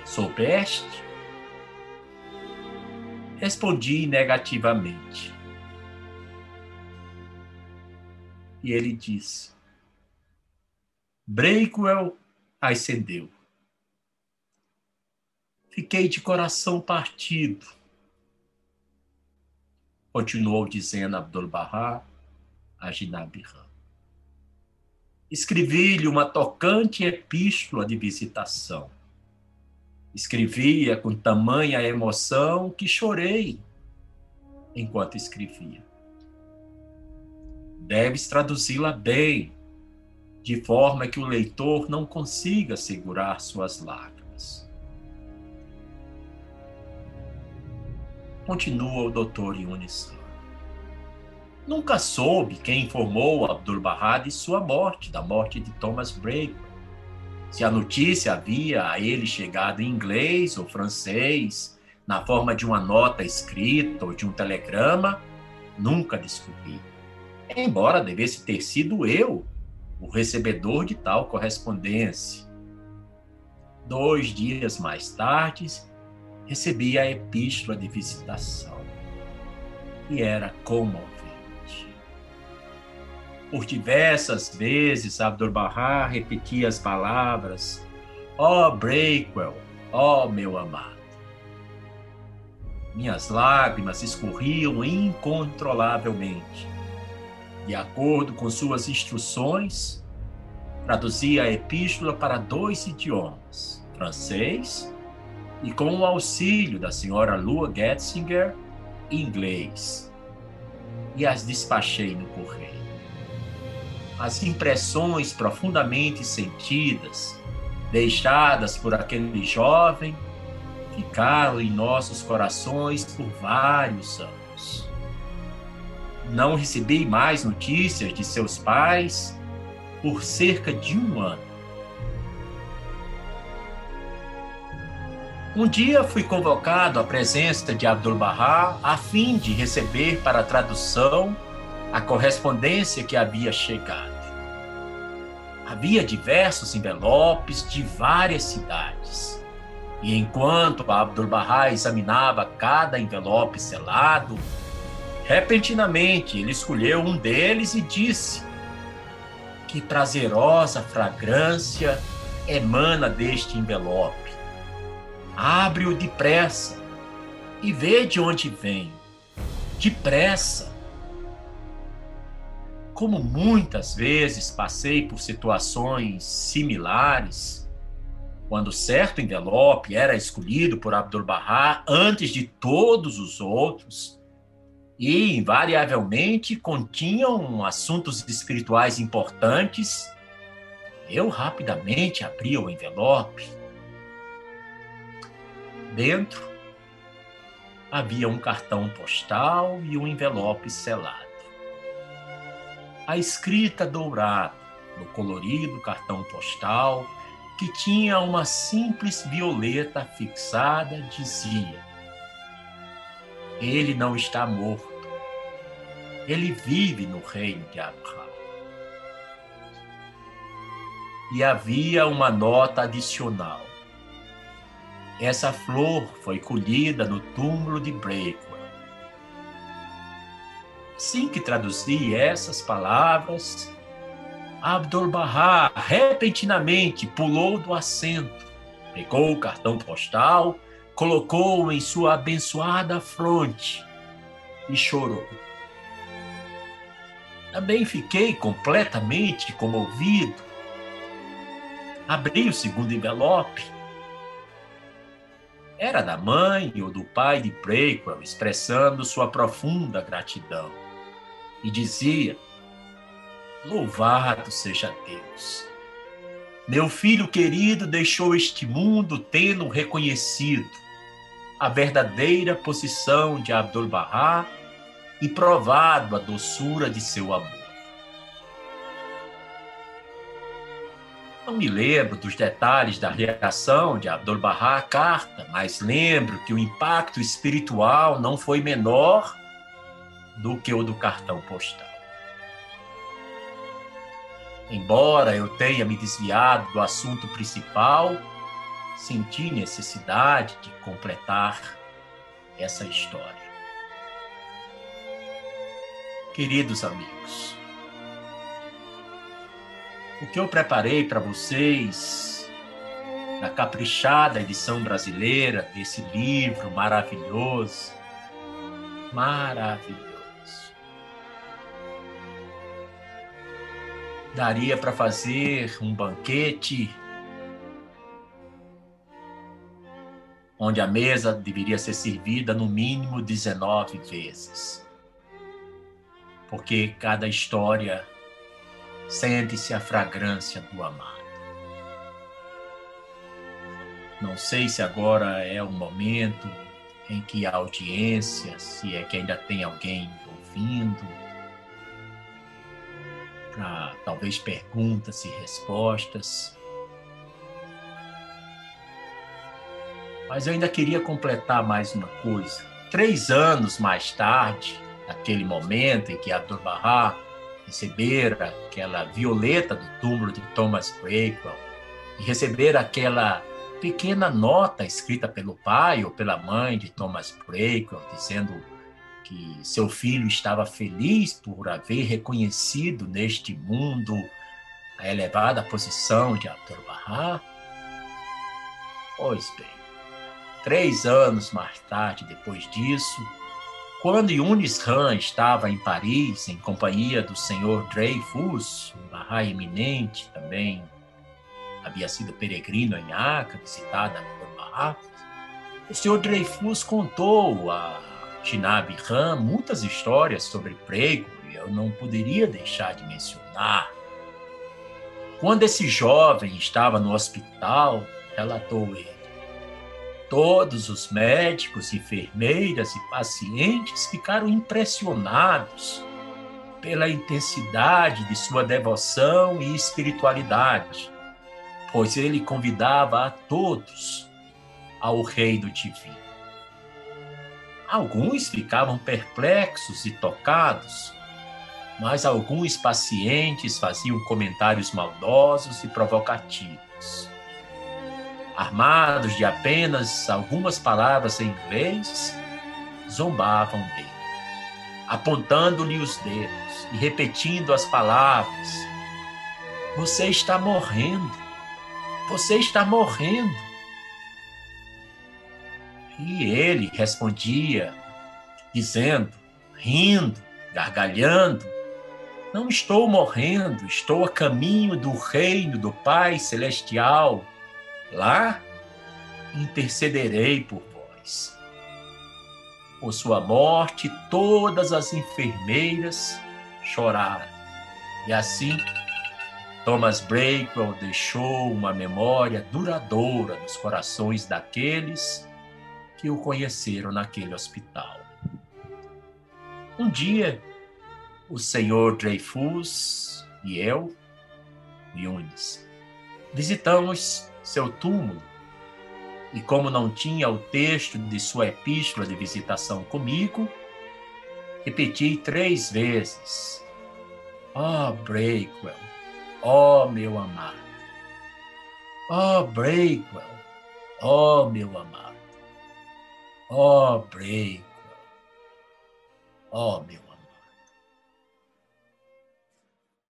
soubeste? Respondi negativamente. E ele disse: Breakwell ascendeu. Fiquei de coração partido. Continuou dizendo Abdul Bahá a Jinab Escrevi-lhe uma tocante epístola de visitação. Escrevia com tamanha emoção que chorei enquanto escrevia. Deves traduzi-la bem, de forma que o leitor não consiga segurar suas lágrimas. Continua o doutor Yunis nunca soube quem informou Abdul-Bahá de sua morte, da morte de Thomas Brake. Se a notícia havia a ele chegado em inglês ou francês, na forma de uma nota escrita ou de um telegrama, nunca descobri. Embora devesse ter sido eu o recebedor de tal correspondência. Dois dias mais tarde, recebi a epístola de visitação, e era comovente. Por diversas vezes, Abdu'l-Bahá repetia as palavras: Ó oh, Breakwell, ó oh, meu amado. Minhas lágrimas escorriam incontrolavelmente. De acordo com suas instruções, traduzia a epístola para dois idiomas, francês e, com o auxílio da senhora Lua Getzinger, inglês. E as despachei no correio. As impressões profundamente sentidas, deixadas por aquele jovem, ficaram em nossos corações por vários anos. Não recebi mais notícias de seus pais por cerca de um ano. Um dia fui convocado à presença de Abdu'l-Bahá a fim de receber para tradução a correspondência que havia chegado. Havia diversos envelopes de várias cidades. E enquanto Abdu'l-Bahá examinava cada envelope selado, repentinamente ele escolheu um deles e disse: que prazerosa fragrância emana deste envelope. Abre-o depressa e vê de onde vem. Depressa. Como muitas vezes passei por situações similares, quando certo envelope era escolhido por Abdu'l-Bahá antes de todos os outros, e invariavelmente continham assuntos espirituais importantes, eu rapidamente abri o envelope. Dentro havia um cartão postal e um envelope selado. A escrita dourada no colorido cartão postal, que tinha uma simples violeta fixada, dizia: ele não está morto. Ele vive no reino de Abraham. E havia uma nota adicional. Essa flor foi colhida no túmulo de Breakwell. Assim que traduzi essas palavras, Abdul-Bahá repentinamente pulou do assento, pegou o cartão postal colocou em sua abençoada fronte e chorou. Também fiquei completamente comovido. Abri o segundo envelope. Era da mãe ou do pai de Prequel, expressando sua profunda gratidão. E dizia: Louvado seja Deus! Meu filho querido deixou este mundo tendo reconhecido a verdadeira posição de Abdul-Bahá e provado a doçura de seu amor. Não me lembro dos detalhes da reação de Abdul-Bahá à carta, mas lembro que o impacto espiritual não foi menor do que o do cartão postal. Embora eu tenha me desviado do assunto principal, senti necessidade de completar essa história. Queridos amigos, o que eu preparei para vocês na caprichada edição brasileira desse livro maravilhoso, maravilhoso. Daria para fazer um banquete onde a mesa deveria ser servida no mínimo 19 vezes. Porque cada história sente-se a fragrância do amado. Não sei se agora é o momento em que a audiência, se é que ainda tem alguém ouvindo, para talvez perguntas e respostas. Mas eu ainda queria completar mais uma coisa. Três anos mais tarde, naquele momento em que Abdul Bahá recebera aquela violeta do túmulo de Thomas Breakwell e receber aquela pequena nota escrita pelo pai ou pela mãe de Thomas Breakwell dizendo que seu filho estava feliz por haver reconhecido neste mundo a elevada posição de Abdul Bahá. Pois bem, Três anos mais tarde, depois disso, Quando Yunis Han estava em Paris, em companhia do senhor Dreyfus, um Bahá'í eminente também, havia sido peregrino em Acre, visitada por Bahá'í, o senhor Dreyfus contou a Shinab Han muitas histórias sobre Prego e eu não poderia deixar de mencionar. Quando esse jovem estava no hospital, relatou ele, todos os médicos, enfermeiras e pacientes ficaram impressionados pela intensidade de sua devoção e espiritualidade, pois ele convidava a todos ao reino divino. Alguns ficavam perplexos e tocados, mas alguns pacientes faziam comentários maldosos e provocativos. Armados de apenas algumas palavras em inglês, zombavam dele, apontando-lhe os dedos e repetindo as palavras: Você está morrendo, você está morrendo. E ele respondia, dizendo, rindo, gargalhando: Não estou morrendo, estou a caminho do reino do Pai Celestial. Lá intercederei por vós. Por sua morte, todas as enfermeiras choraram. E assim, Thomas Breakwell deixou uma memória duradoura nos corações daqueles que o conheceram naquele hospital. Um dia, o senhor Dreyfus e eu, Yunis, visitamos seu túmulo e, como não tinha o texto de sua epístola de visitação comigo, repeti três vezes: oh, Breakwell, oh, meu amado, oh, Breakwell, oh, meu amado. Ó, oh. Ó, oh, meu